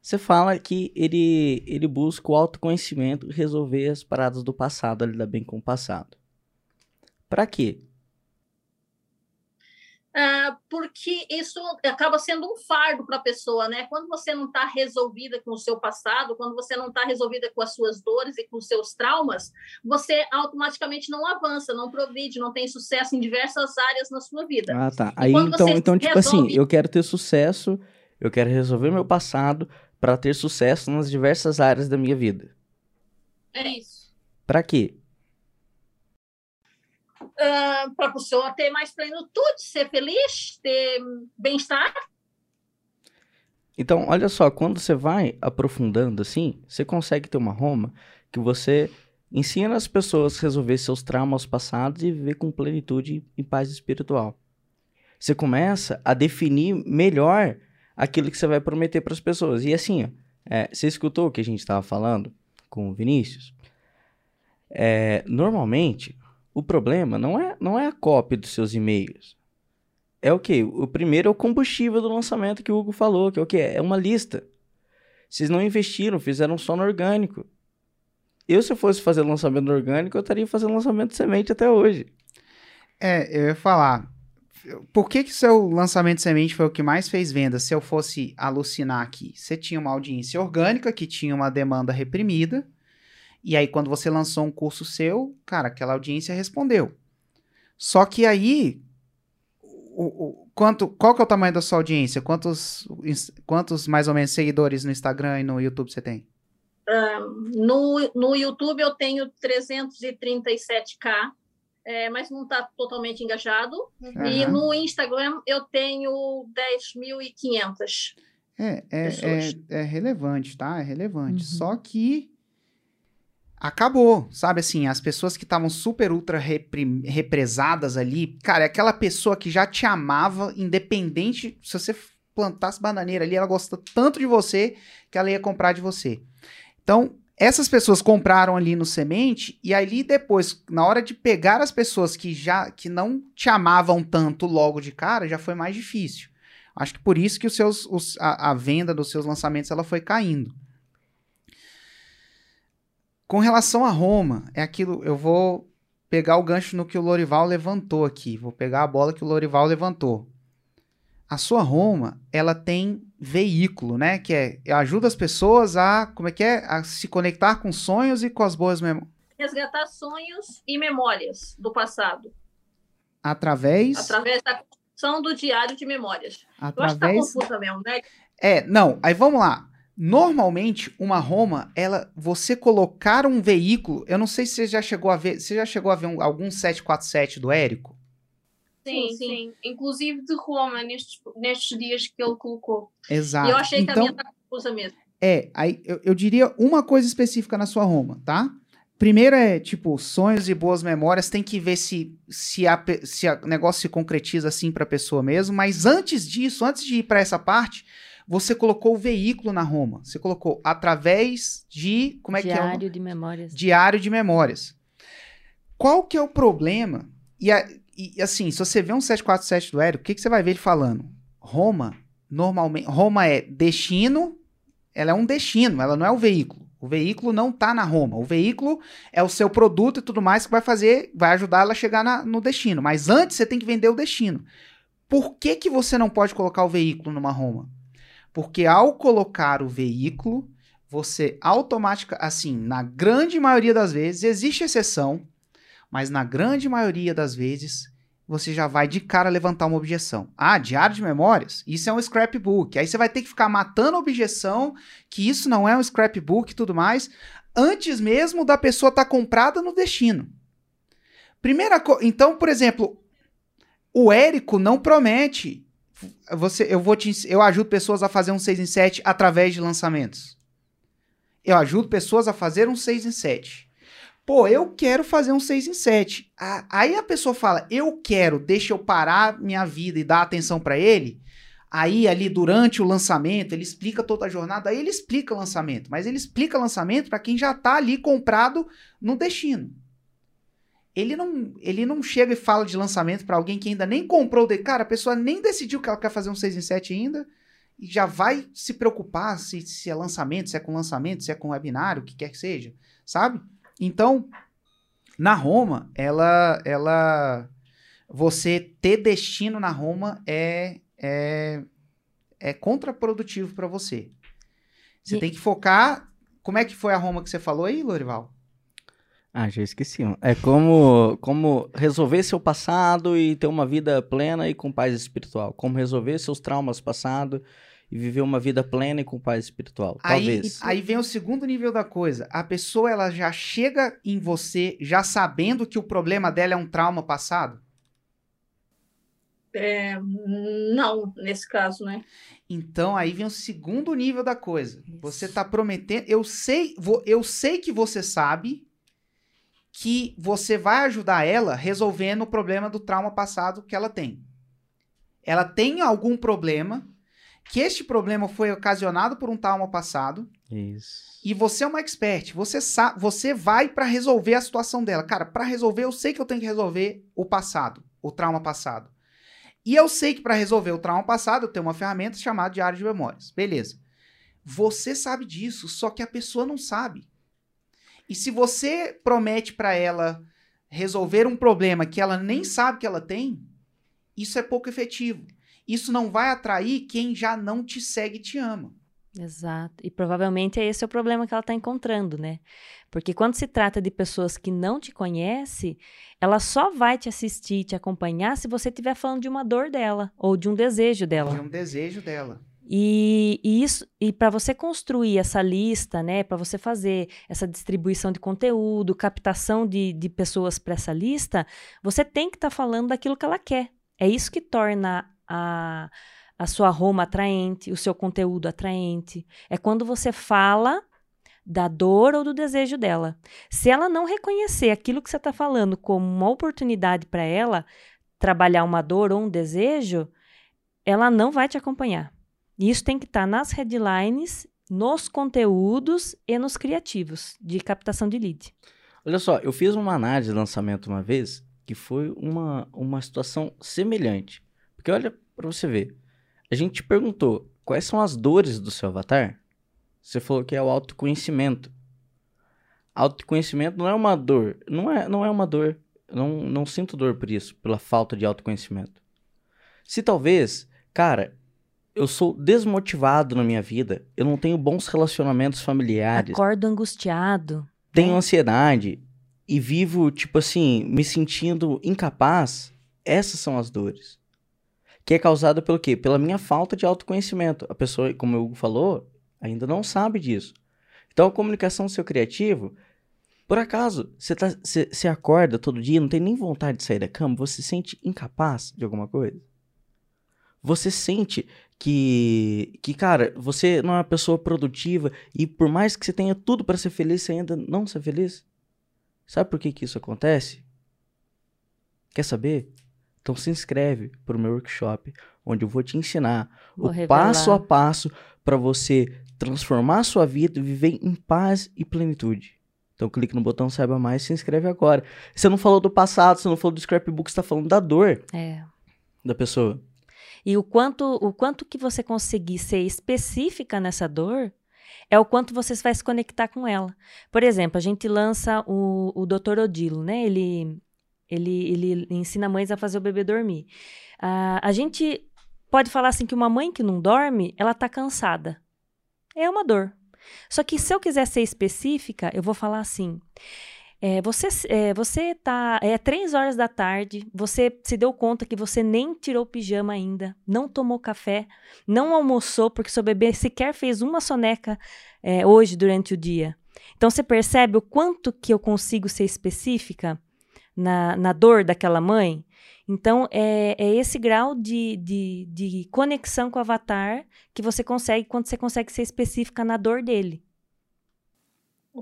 você fala que ele, ele busca o autoconhecimento resolver as paradas do passado, lidar bem com o passado. Pra quê? Ah, porque isso acaba sendo um fardo para a pessoa, né? Quando você não está resolvida com o seu passado, quando você não está resolvida com as suas dores e com os seus traumas, você automaticamente não avança, não progride, não tem sucesso em diversas áreas na sua vida. Ah, tá. Aí, então, então tipo assim, resolve- eu quero ter sucesso, eu quero resolver meu passado pra ter sucesso nas diversas áreas da minha vida. É isso. Pra quê? Para a pessoa ter mais plenitude, ser feliz, ter bem-estar. Então, olha só, quando você vai aprofundando assim, você consegue ter uma Roma que você ensina as pessoas a resolver seus traumas passados e viver com plenitude e paz espiritual. Você começa a definir melhor aquilo que você vai prometer para as pessoas. E assim, é, você escutou o que a gente estava falando com o Vinícius? É, normalmente, o problema não é, não é a cópia dos seus e-mails. É o que? O primeiro é o combustível do lançamento que o Hugo falou, que é o que? É uma lista. Vocês não investiram, fizeram só no orgânico. Eu, se eu fosse fazer lançamento orgânico, eu estaria fazendo lançamento de semente até hoje. É, eu ia falar. Por que que seu lançamento de semente foi o que mais fez venda? Se eu fosse alucinar aqui, você tinha uma audiência orgânica que tinha uma demanda reprimida, e aí quando você lançou um curso seu, cara, aquela audiência respondeu. Só que aí, o, o- quanto, qual que é o tamanho da sua audiência? Quantos, quantos mais ou menos seguidores no Instagram e no YouTube você tem? No, no YouTube eu tenho 337k, é, mas não está totalmente engajado. E Aham. no Instagram eu tenho 10.500. É, é, é, é relevante, tá? É relevante. Uhum. Só que acabou, sabe assim, as pessoas que estavam super ultra represadas ali, cara, é aquela pessoa que já te amava, independente, se você plantasse bananeira ali, ela gosta tanto de você que ela ia comprar de você. Então, essas pessoas compraram ali no semente e ali depois, na hora de pegar as pessoas que já que não te amavam tanto logo de cara, já foi mais difícil. Acho que por isso que os seus, os- a, a venda dos seus lançamentos ela foi caindo. Com relação a Roma, é aquilo. Eu vou pegar o gancho no que o Lorival levantou aqui. Vou pegar a bola que o Lorival levantou. A sua Roma, ela tem veículo, né? Que é ajuda as pessoas a como é que é a se conectar com sonhos e com as boas memórias Resgatar sonhos e memórias do passado, através através da construção do diário de memórias. Eu acho que através confusa mesmo, né? É, não, aí vamos lá. Normalmente, uma Roma, ela, você colocar um veículo, eu não sei se você já chegou a ver, você já chegou a ver um- algum 747 do Érico? Sim, Sim, sim. Inclusive de Roma, nestes, nestes dias que ele colocou. Exato. E eu achei que a então, minha está confusa mesmo. é, aí eu, eu diria uma coisa específica na sua Roma, tá? Primeiro é, tipo, sonhos e boas memórias, tem que ver se se a se o negócio se concretiza assim pra pessoa mesmo, mas antes disso, antes de ir pra essa parte, você colocou o veículo na Roma. Você colocou através de, como é que é? o- Diário de memórias. Diário de memórias. Qual que é o problema? E, a- e, assim, se você vê um 747 do Érico, o que, que você vai ver ele falando? Roma, normalmente, Roma é destino, ela é um destino, ela não é o veículo. O veículo não tá na Roma. O veículo é o seu produto e tudo mais que vai fazer, vai ajudar ela a chegar na- no destino. Mas antes você tem que vender o destino. Por que, que você não pode colocar o veículo numa Roma? Porque ao colocar o veículo, você automática, assim, na grande maioria das vezes, existe exceção, mas na grande maioria das vezes, você já vai de cara levantar uma objeção. Ah, diário de memórias? Isso é um scrapbook. Aí você vai ter que ficar matando a objeção que isso não é um scrapbook e tudo mais, antes mesmo da pessoa estar comprada no destino. Primeira então, por exemplo, o Érico não promete você, eu vou te, eu ajudo pessoas a fazer um 6 em 7 através de lançamentos. Eu ajudo pessoas a fazer um 6 em 7. Pô, eu quero fazer um 6 em 7. A- Aí a pessoa fala, eu quero, deixa eu parar minha vida e dar atenção pra ele. Aí, ali, durante o lançamento, ele explica toda a jornada. Aí ele explica o lançamento. Mas ele explica o lançamento pra quem já tá ali comprado no destino. Ele não, ele não chega e fala de lançamento pra alguém que ainda nem comprou. De... Cara, a pessoa nem decidiu que ela quer fazer um 6 em 7 ainda. E já vai se preocupar se, se é lançamento, se é com lançamento, se é com webinário, o que quer que seja. Sabe? Então, na Roma, ela, ela, você ter destino na Roma é, é, é contraprodutivo para você. Você E- tem que focar. Como é que foi a Roma que você falou aí, Lorival? Ah, já esqueci. É como, como resolver seu passado e ter uma vida plena e com paz espiritual. Como resolver seus traumas passados e viver uma vida plena e com paz espiritual. Aí, Talvez. aí vem o segundo nível da coisa. A pessoa ela já chega em você já sabendo que o problema dela é um trauma passado. É, não, nesse caso, né? Então aí vem o segundo nível da coisa. Você tá prometendo, eu sei, vo- eu sei que você sabe que você vai ajudar ela resolvendo o problema do trauma passado que ela tem. Ela tem algum problema, que este problema foi ocasionado por um trauma passado, Isso. e você é uma expert, você sabe, você vai pra resolver a situação dela. Cara, pra resolver eu sei que eu tenho que resolver o passado, o trauma passado. E eu sei que pra resolver o trauma passado eu tenho uma ferramenta chamada diário de memórias. Beleza. Você sabe disso, só que a pessoa não sabe. E se você promete pra ela resolver um problema que ela nem sabe que ela tem, isso é pouco efetivo. Isso não vai atrair quem já não te segue e te ama. Exato. E provavelmente é esse o problema que ela está encontrando, né? Porque quando se trata de pessoas que não te conhecem, ela só vai te assistir, te acompanhar se você estiver falando de uma dor dela ou de um desejo dela. É um desejo dela. E, e isso e para você construir essa lista, né, para você fazer essa distribuição de conteúdo, captação de, de pessoas para essa lista, você tem que estar tá falando daquilo que ela quer. É isso que torna a a sua Roma atraente, o seu conteúdo atraente. É quando você fala da dor ou do desejo dela. Se ela não reconhecer aquilo que você está falando como uma oportunidade para ela trabalhar uma dor ou um desejo, ela não vai te acompanhar. Isso tem que estar tá nas headlines, nos conteúdos e nos criativos de captação de lead. Olha só, eu fiz uma análise de lançamento uma vez que foi uma, uma situação semelhante. Porque olha para você ver, a gente te perguntou quais são as dores do seu avatar. Você falou que é o autoconhecimento. Autoconhecimento não é uma dor. Não é, não é uma dor. não, não sinto dor por isso, pela falta de autoconhecimento. Se talvez, cara, eu sou desmotivado na minha vida, eu não tenho bons relacionamentos familiares. Acordo angustiado. Tenho ansiedade e vivo, tipo assim, me sentindo incapaz. Essas são as dores que é causada pelo quê? Pela minha falta de autoconhecimento. A pessoa, como o Hugo falou, ainda não sabe disso. Então, a comunicação seu criativo, por acaso, você, tá, acorda todo dia, não tem nem vontade de sair da cama, você se sente incapaz de alguma coisa? Você sente que, que, cara, você não é uma pessoa produtiva e por mais que você tenha tudo para ser feliz, você ainda não ser feliz? Sabe por que, que isso acontece? Quer saber? Então se inscreve para o meu workshop, onde eu vou te ensinar vou o revelar. passo a passo para você transformar a sua vida e viver em paz e plenitude. Então clique no botão saiba mais e se inscreve agora. Você não falou do passado, você não falou do scrapbook, você está falando da dor é. da pessoa. E o quanto, o quanto que você conseguir ser específica nessa dor é o quanto você vai se conectar com ela. Por exemplo, a gente lança o, o Dr. Odilo, né? Ele ele, ele ensina mães a fazer o bebê dormir. Uh, a gente pode falar assim que uma mãe que não dorme, ela tá cansada. É uma dor. Só que se eu quiser ser específica, eu vou falar assim. É, você, é, você tá. É três horas da tarde, você se deu conta que você nem tirou o pijama ainda, não tomou café, não almoçou, porque seu bebê sequer fez uma soneca é, hoje durante o dia. Então você percebe o quanto que eu consigo ser específica? na, na dor daquela mãe. Então, é, é esse grau de, de, de conexão com o avatar que você consegue quando você consegue ser específica na dor dele.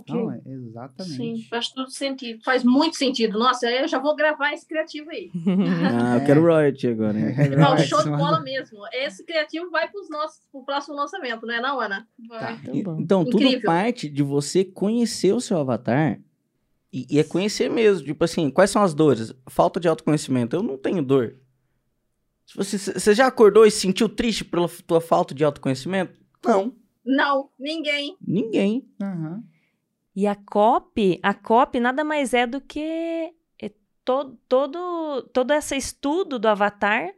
Okay. Não, é exatamente. Sim, faz todo sentido. Faz muito sentido. Nossa, eu já vou gravar esse criativo aí. ah, eu quero royalty agora. Né? Não, show de bola mesmo. Esse criativo vai para o próximo lançamento, não é não, Ana? Tá. Então, então tudo parte de você conhecer o seu avatar e, e, é conhecer mesmo, tipo assim, quais são as dores? Falta de autoconhecimento. Eu não tenho dor. Se você, você já acordou e se sentiu triste pela tua falta de autoconhecimento? Não. Não, ninguém. Ninguém. Uhum. E a COP, a COP nada mais é do que é todo, todo, todo esse estudo do avatar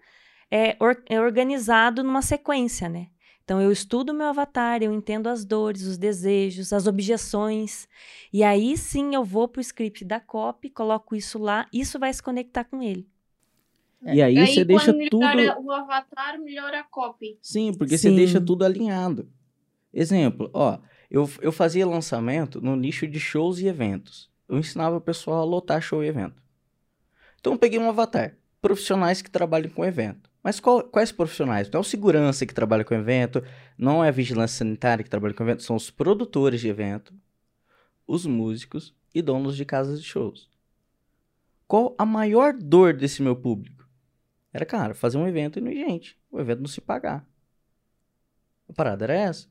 é, or, é organizado numa sequência, né? Então eu estudo o meu avatar, eu entendo as dores, os desejos, as objeções, e aí sim eu vou para o script da copy, coloco isso lá, isso vai se conectar com ele. É. E aí, aí você deixa tudo. O avatar melhora a copy. Sim, porque sim. você deixa tudo alinhado. Exemplo, ó, eu, eu fazia lançamento no nicho de shows e eventos. Eu ensinava o pessoal a lotar show e evento. Então eu peguei um avatar, profissionais que trabalham com evento. Mas qual, quais profissionais? Não é o segurança que trabalha com evento, não é a vigilância sanitária que trabalha com evento, são os produtores de evento, os músicos e donos de casas de shows. Qual a maior dor desse meu público? Era, cara, fazer um evento e não gente. O evento não se pagar. A parada era essa.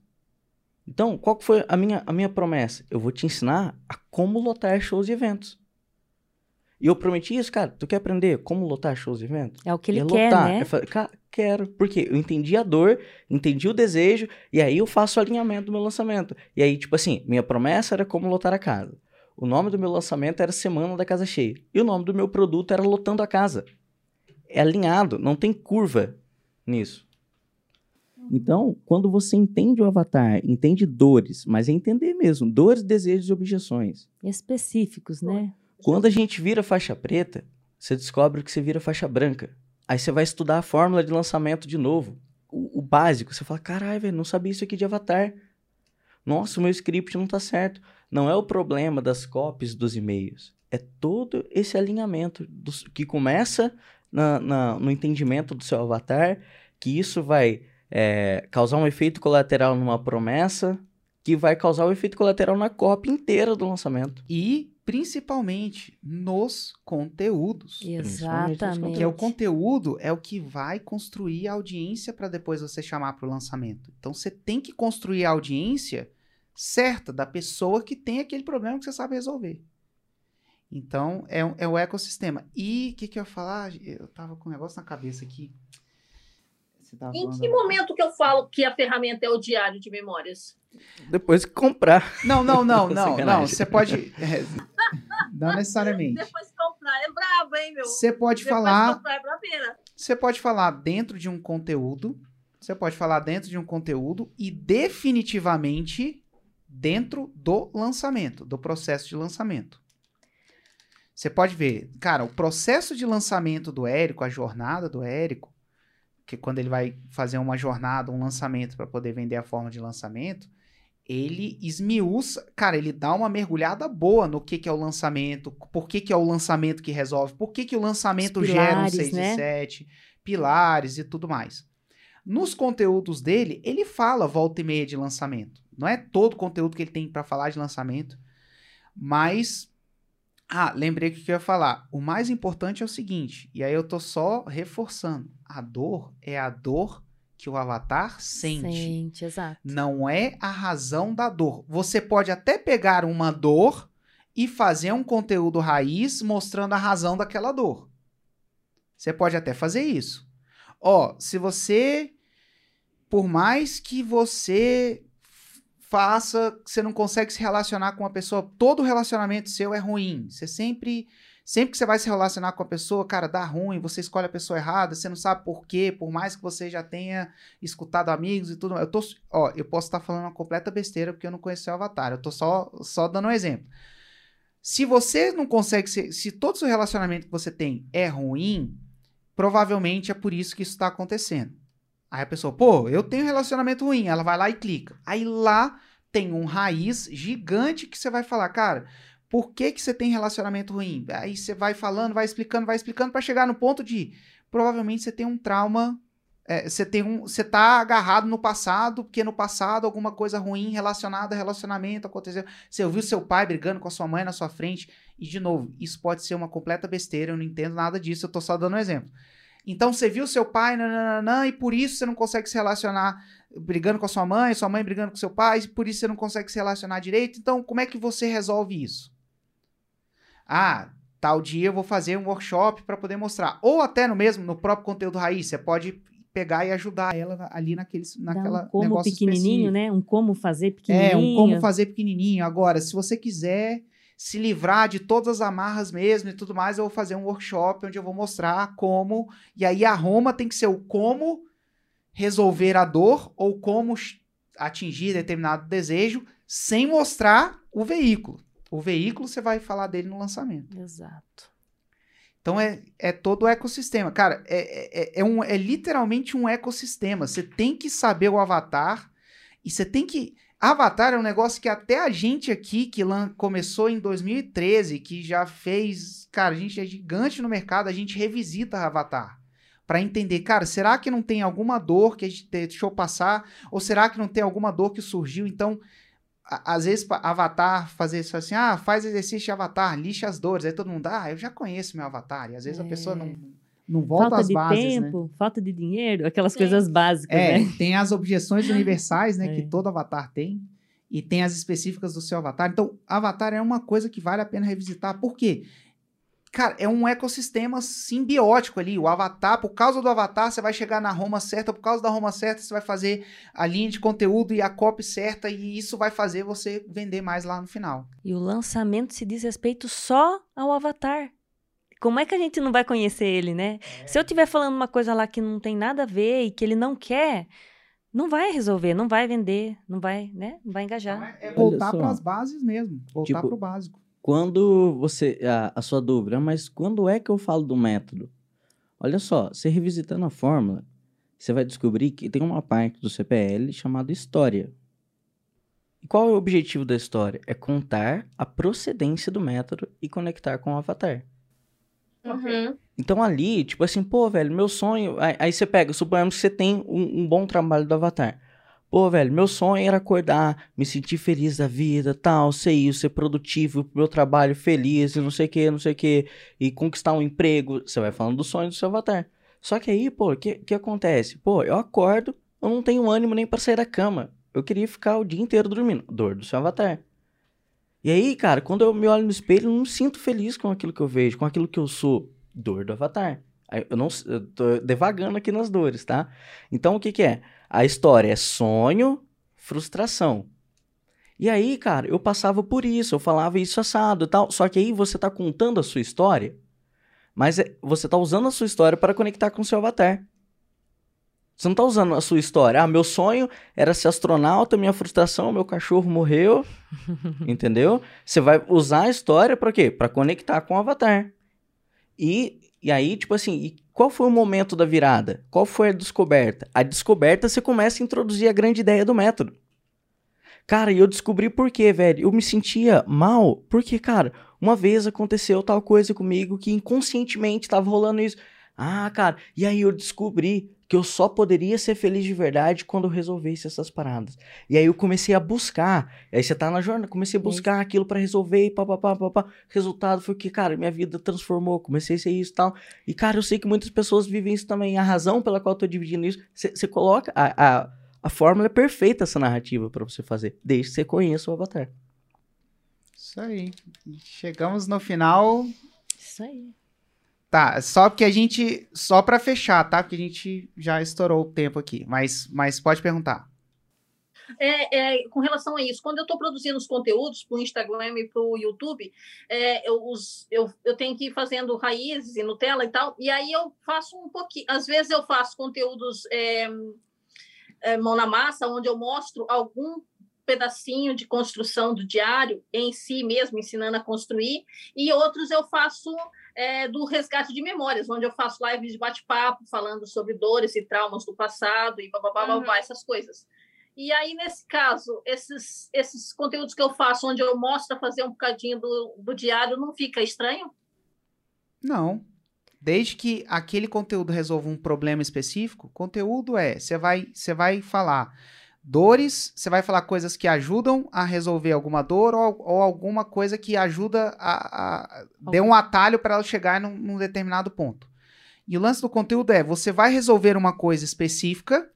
Então, qual foi a minha, a minha promessa? Eu vou te ensinar a como lotar shows e eventos. E eu prometi isso, cara. Tu quer aprender como lotar shows e eventos? É o que ele quer, lotar. né? Eu falei, cara, quero. Porque eu entendi a dor, entendi o desejo, e aí eu faço o alinhamento do meu lançamento. E aí, tipo assim, minha promessa era como lotar a casa. O nome do meu lançamento era Semana da Casa Cheia. E o nome do meu produto era Lotando a Casa. é alinhado, não tem curva nisso. Então, quando você entende o avatar, entende dores, mas é entender mesmo, dores, desejos e objeções. Específicos, né? Quando a gente vira faixa preta, você descobre que você vira faixa branca. Aí você vai estudar a fórmula de lançamento de novo. O, o básico. Você fala, caralho, velho, não sabia isso aqui de avatar. Nossa, o meu script não tá certo. Não é o problema das copies dos e-mails. É todo esse alinhamento dos, que começa na, na, no entendimento do seu avatar, que isso vai é, causar um efeito colateral numa promessa, que vai causar um efeito colateral na cópia inteira do lançamento. E principalmente nos conteúdos. Exatamente. Porque o conteúdo é o que vai construir a audiência para depois você chamar para o lançamento. Então você tem que construir a audiência certa da pessoa que tem aquele problema que você sabe resolver. Então é, é o ecossistema. E o que, que eu ia falar? Eu tava com um negócio na cabeça aqui. Em que momento que eu falo que a ferramenta é o diário de memórias? Depois que comprar. Não, não, não, não, não. Você pode. É, não necessariamente. Depois que comprar. É brabo, hein, meu? Você pode Depois falar. Comprar é brabeira. Você pode falar dentro de um conteúdo. Você pode falar dentro de um conteúdo e definitivamente dentro do lançamento, do processo de lançamento. Você pode ver, cara, o processo de lançamento do Érico, a jornada do Érico, que quando ele vai fazer uma jornada, um lançamento para poder vender a forma de lançamento, ele esmiuça, cara, ele dá uma mergulhada boa no que, que é o lançamento, por que, que é o lançamento que resolve, por que, que o lançamento Os gera um pilares, 6 né? e 7, pilares e tudo mais. Nos conteúdos dele, ele fala volta e meia de lançamento. Não é todo conteúdo que ele tem para falar de lançamento, mas ah, lembrei que eu ia falar. O mais importante é o seguinte, e aí eu tô só reforçando. A dor é a dor que o avatar sente. Sente, exato. Não é a razão da dor. Você pode até pegar uma dor e fazer um conteúdo raiz mostrando a razão daquela dor. Você pode até fazer isso. Ó, se você por mais que você faça, você não consegue se relacionar com uma pessoa, todo relacionamento seu é ruim. Você sempre sempre que você vai se relacionar com a pessoa, cara, dá ruim, você escolhe a pessoa errada, você não sabe por quê, por mais que você já tenha escutado amigos e tudo. Eu tô, ó, eu posso estar falando uma completa besteira porque eu não conheci o Avatar. Eu tô só só dando um exemplo. Se você não consegue ser, se todo o seu relacionamento que você tem é ruim, provavelmente é por isso que isso está acontecendo. Aí a pessoa, pô, eu tenho relacionamento ruim. Ela vai lá e clica. Aí lá tem um raiz gigante que você vai falar, cara, por que, que você tem relacionamento ruim? Aí você vai falando, vai explicando, vai explicando para chegar no ponto de provavelmente você tem um trauma, é, você tem um, você tá agarrado no passado, porque no passado alguma coisa ruim relacionada a relacionamento aconteceu. Você ouviu seu pai brigando com a sua mãe na sua frente e de novo, isso pode ser uma completa besteira, eu não entendo nada disso, eu tô só dando um exemplo. Então você viu seu pai, nananã, e por isso você não consegue se relacionar brigando com a sua mãe, sua mãe brigando com seu pai, e por isso você não consegue se relacionar direito. Então, como é que você resolve isso? Ah, tal dia eu vou fazer um workshop para poder mostrar. Ou até no mesmo, no próprio conteúdo raiz, você pode pegar e ajudar ela ali naquele, naquela Dá um como negócio pequenininho, específico. né? Um como fazer É, pequenininho. um como fazer pequenininho. Agora, se você quiser se livrar de todas as amarras mesmo e tudo mais, eu vou fazer um workshop onde eu vou mostrar como. E aí a Roma tem que ser o como resolver a dor ou como atingir determinado desejo sem mostrar o veículo. O veículo você vai falar dele no lançamento. Exato. Então é, é todo o ecossistema. Cara, é, é, é, um, é literalmente um ecossistema. Você tem que saber o avatar e você tem que. Avatar é um negócio que até a gente aqui, que começou em 2013, que já fez. Cara, a gente é gigante no mercado, a gente revisita Avatar. Pra entender, cara, será que não tem alguma dor que a gente deixou passar? Ou será que não tem alguma dor que surgiu? Então, a- às vezes, Avatar fazer isso assim, ah, faz exercício de Avatar, lixa as dores. Aí todo mundo, ah, eu já conheço meu Avatar. E às vezes a É. pessoa não, não volta falta às de bases, né? tempo, falta de dinheiro, aquelas Sim. coisas básicas, É, né? tem as objeções universais, né, que É. todo avatar tem, e tem as específicas do seu avatar. Então, avatar é uma coisa que vale a pena revisitar. Por quê? Cara, é um ecossistema simbiótico ali. O avatar, por causa do avatar, você vai chegar na Roma certa, por causa da Roma certa, você vai fazer a linha de conteúdo e a copy certa, e isso vai fazer você vender mais lá no final. E o lançamento se diz respeito só ao avatar. Como é que a gente não vai conhecer ele, né? Se eu estiver falando uma coisa lá que não tem nada a ver e que ele não quer, não vai resolver, não vai vender, não vai, né? Não vai engajar. É voltar só. para as bases mesmo. Voltar Tipo, para o básico. Quando você. A, a sua dúvida, mas quando é que eu falo do método? Olha só, você revisitando a fórmula, você vai descobrir que tem uma parte do CPL chamada história. E qual é o objetivo da história? É contar a procedência do método e conectar com o avatar. Uhum. Então ali, tipo assim, pô, velho, meu sonho. Aí, aí você pega, suponhamos que você tem um, um bom trabalho do Avatar. Pô, velho, meu sonho era acordar, me sentir feliz da vida, tal, ser isso, ser produtivo, pro meu trabalho feliz, e não sei o que, não sei o que, e conquistar um emprego. Você vai falando do sonho do seu Avatar. Só que aí, pô, o que, que acontece? Pô, eu acordo, eu não tenho ânimo nem pra sair da cama. Eu queria ficar o dia inteiro dormindo. Dor do seu Avatar. E aí, cara, quando eu me olho no espelho, eu não sinto feliz com aquilo que eu vejo, com aquilo que eu sou. Dor do avatar. Eu não eu tô devagando aqui nas dores, tá? Então o que que é? A história é sonho, frustração. E aí, cara, eu passava por isso, eu falava isso assado tal. Só que aí você tá contando a sua história, mas é- você tá usando a sua história para conectar com o seu avatar. Você não tá usando a sua história. Ah, meu sonho era ser astronauta, minha frustração, meu cachorro morreu. Entendeu? Você vai usar a história para quê? Para conectar com o avatar. E, e aí, tipo assim, e qual foi o momento da virada? Qual foi a descoberta? A descoberta você começa a introduzir a grande ideia do método. Cara, e eu descobri por quê, velho. Eu me sentia mal, porque, cara, uma vez aconteceu tal coisa comigo que inconscientemente tava rolando isso. Ah, cara, e aí eu descobri que eu só poderia ser feliz de verdade quando eu resolvesse essas paradas. E aí eu comecei a buscar. Aí você tá na jornada, comecei a buscar aquilo pra resolver e papapá, papá. Resultado foi que, cara, minha vida transformou, comecei a ser isso e tal. E, cara, eu sei que muitas pessoas vivem isso também. A razão pela qual eu tô dividindo isso, você coloca. A, a, a fórmula é perfeita essa narrativa pra você fazer, desde que você conheça o avatar. Isso aí. Chegamos no final. Isso aí. Tá, só porque a gente. Só pra fechar, tá? Porque a gente já estourou o tempo aqui. Mas, mas pode perguntar. É, é, com relação a isso, quando eu estou produzindo os conteúdos para o Instagram e para o YouTube, é, eu, os- eu, eu tenho que ir fazendo raízes e Nutella e tal, e aí eu faço um pouquinho. Às vezes eu faço conteúdos é, é, mão na massa, onde eu mostro algum pedacinho de construção do diário em si mesmo, ensinando a construir, e outros eu faço é, do resgate de memórias, onde eu faço lives de bate-papo, falando sobre dores e traumas do passado e babá, Uhum. essas coisas. E aí, nesse caso, esses, esses conteúdos que eu faço, onde eu mostro a fazer um bocadinho do, do diário, não fica estranho? Não. Desde que aquele conteúdo resolva um problema específico, conteúdo é, você vai, você vai falar dores, você vai falar coisas que ajudam a resolver alguma dor ou, ou alguma coisa que ajuda a, a dê um atalho para ela chegar num, num determinado ponto. E o lance do conteúdo é, você vai resolver uma coisa específica,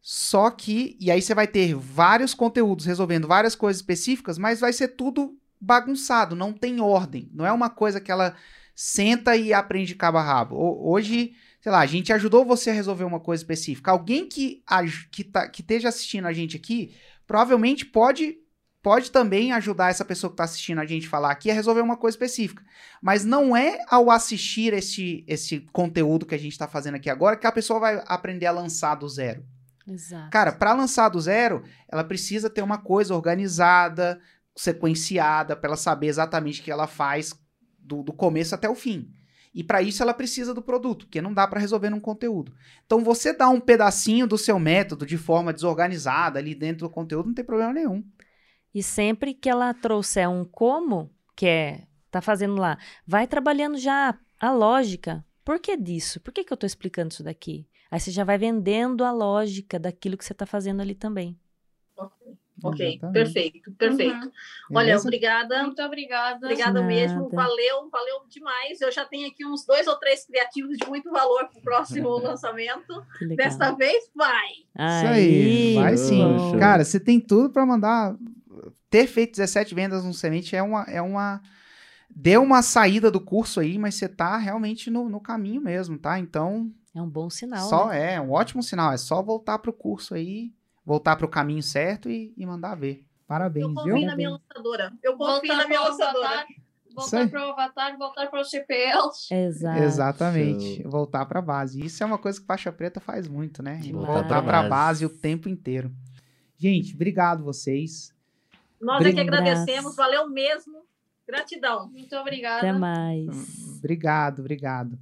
só que, e aí você vai ter vários conteúdos resolvendo várias coisas específicas, mas vai ser tudo bagunçado, não tem ordem. Não é uma coisa que ela senta e aprende de cabo a rabo. Ho- Hoje, sei lá, a gente ajudou você a resolver uma coisa específica. Alguém que, que, tá, que esteja assistindo a gente aqui, provavelmente pode pode também ajudar essa pessoa que está assistindo a gente falar aqui a resolver uma coisa específica. Mas não é ao assistir esse, esse conteúdo que a gente está fazendo aqui agora que a pessoa vai aprender a lançar do zero. Exato. Cara, para lançar do zero, ela precisa ter uma coisa organizada, sequenciada, para ela saber exatamente o que ela faz do, do começo até o fim. E para isso ela precisa do produto, porque não dá para resolver num conteúdo. Então você dá um pedacinho do seu método de forma desorganizada ali dentro do conteúdo, não tem problema nenhum. E sempre que ela trouxer um como, que é, tá fazendo lá, vai trabalhando já a lógica. Por que disso? Por que, que eu tô explicando isso daqui? Aí você já vai vendendo a lógica daquilo que você tá fazendo ali também. Ok, Exatamente. perfeito, perfeito. Uhum. Olha, Beleza? obrigada. Muito obrigada. Obrigada Nada. mesmo, valeu, valeu demais. Eu já tenho aqui uns dois ou três criativos de muito valor para o próximo lançamento. Desta vez, vai! Isso aí, vai sim. Cara, você tem tudo para mandar. Ter feito 17 vendas no Semente é uma. É uma... Deu uma saída do curso aí, mas você tá realmente no, no caminho mesmo, tá? Então, É um bom sinal. só né? é um ótimo sinal. É só voltar pro curso aí, voltar pro caminho certo e, e mandar ver. Parabéns, Eu viu? confio na minha lançadora. Eu confio Voltar na minha lançadora. Voltar para o avatar, voltar para os CPLs. Exato. Exatamente. Voltar pra base. Isso é uma coisa que faixa preta faz muito, né? Demais. Voltar pra base o tempo inteiro. Gente, obrigado vocês. Nós é que agradecemos, valeu mesmo. Gratidão. Muito obrigada. Até mais. Obrigado, obrigado.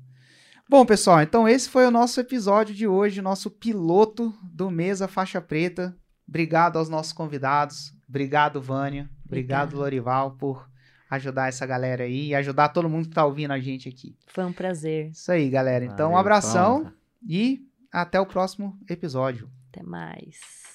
Bom, pessoal, então esse foi o nosso episódio de hoje, nosso piloto do Mesa Faixa Preta. Obrigado aos nossos convidados. Obrigado, Vânia. Obrigado, Obrigada. Lorival, por ajudar essa galera aí e ajudar todo mundo que tá ouvindo a gente aqui. Foi um prazer. Isso aí, galera. Então, um Valeu, abração Palma. e até o próximo episódio. Até mais.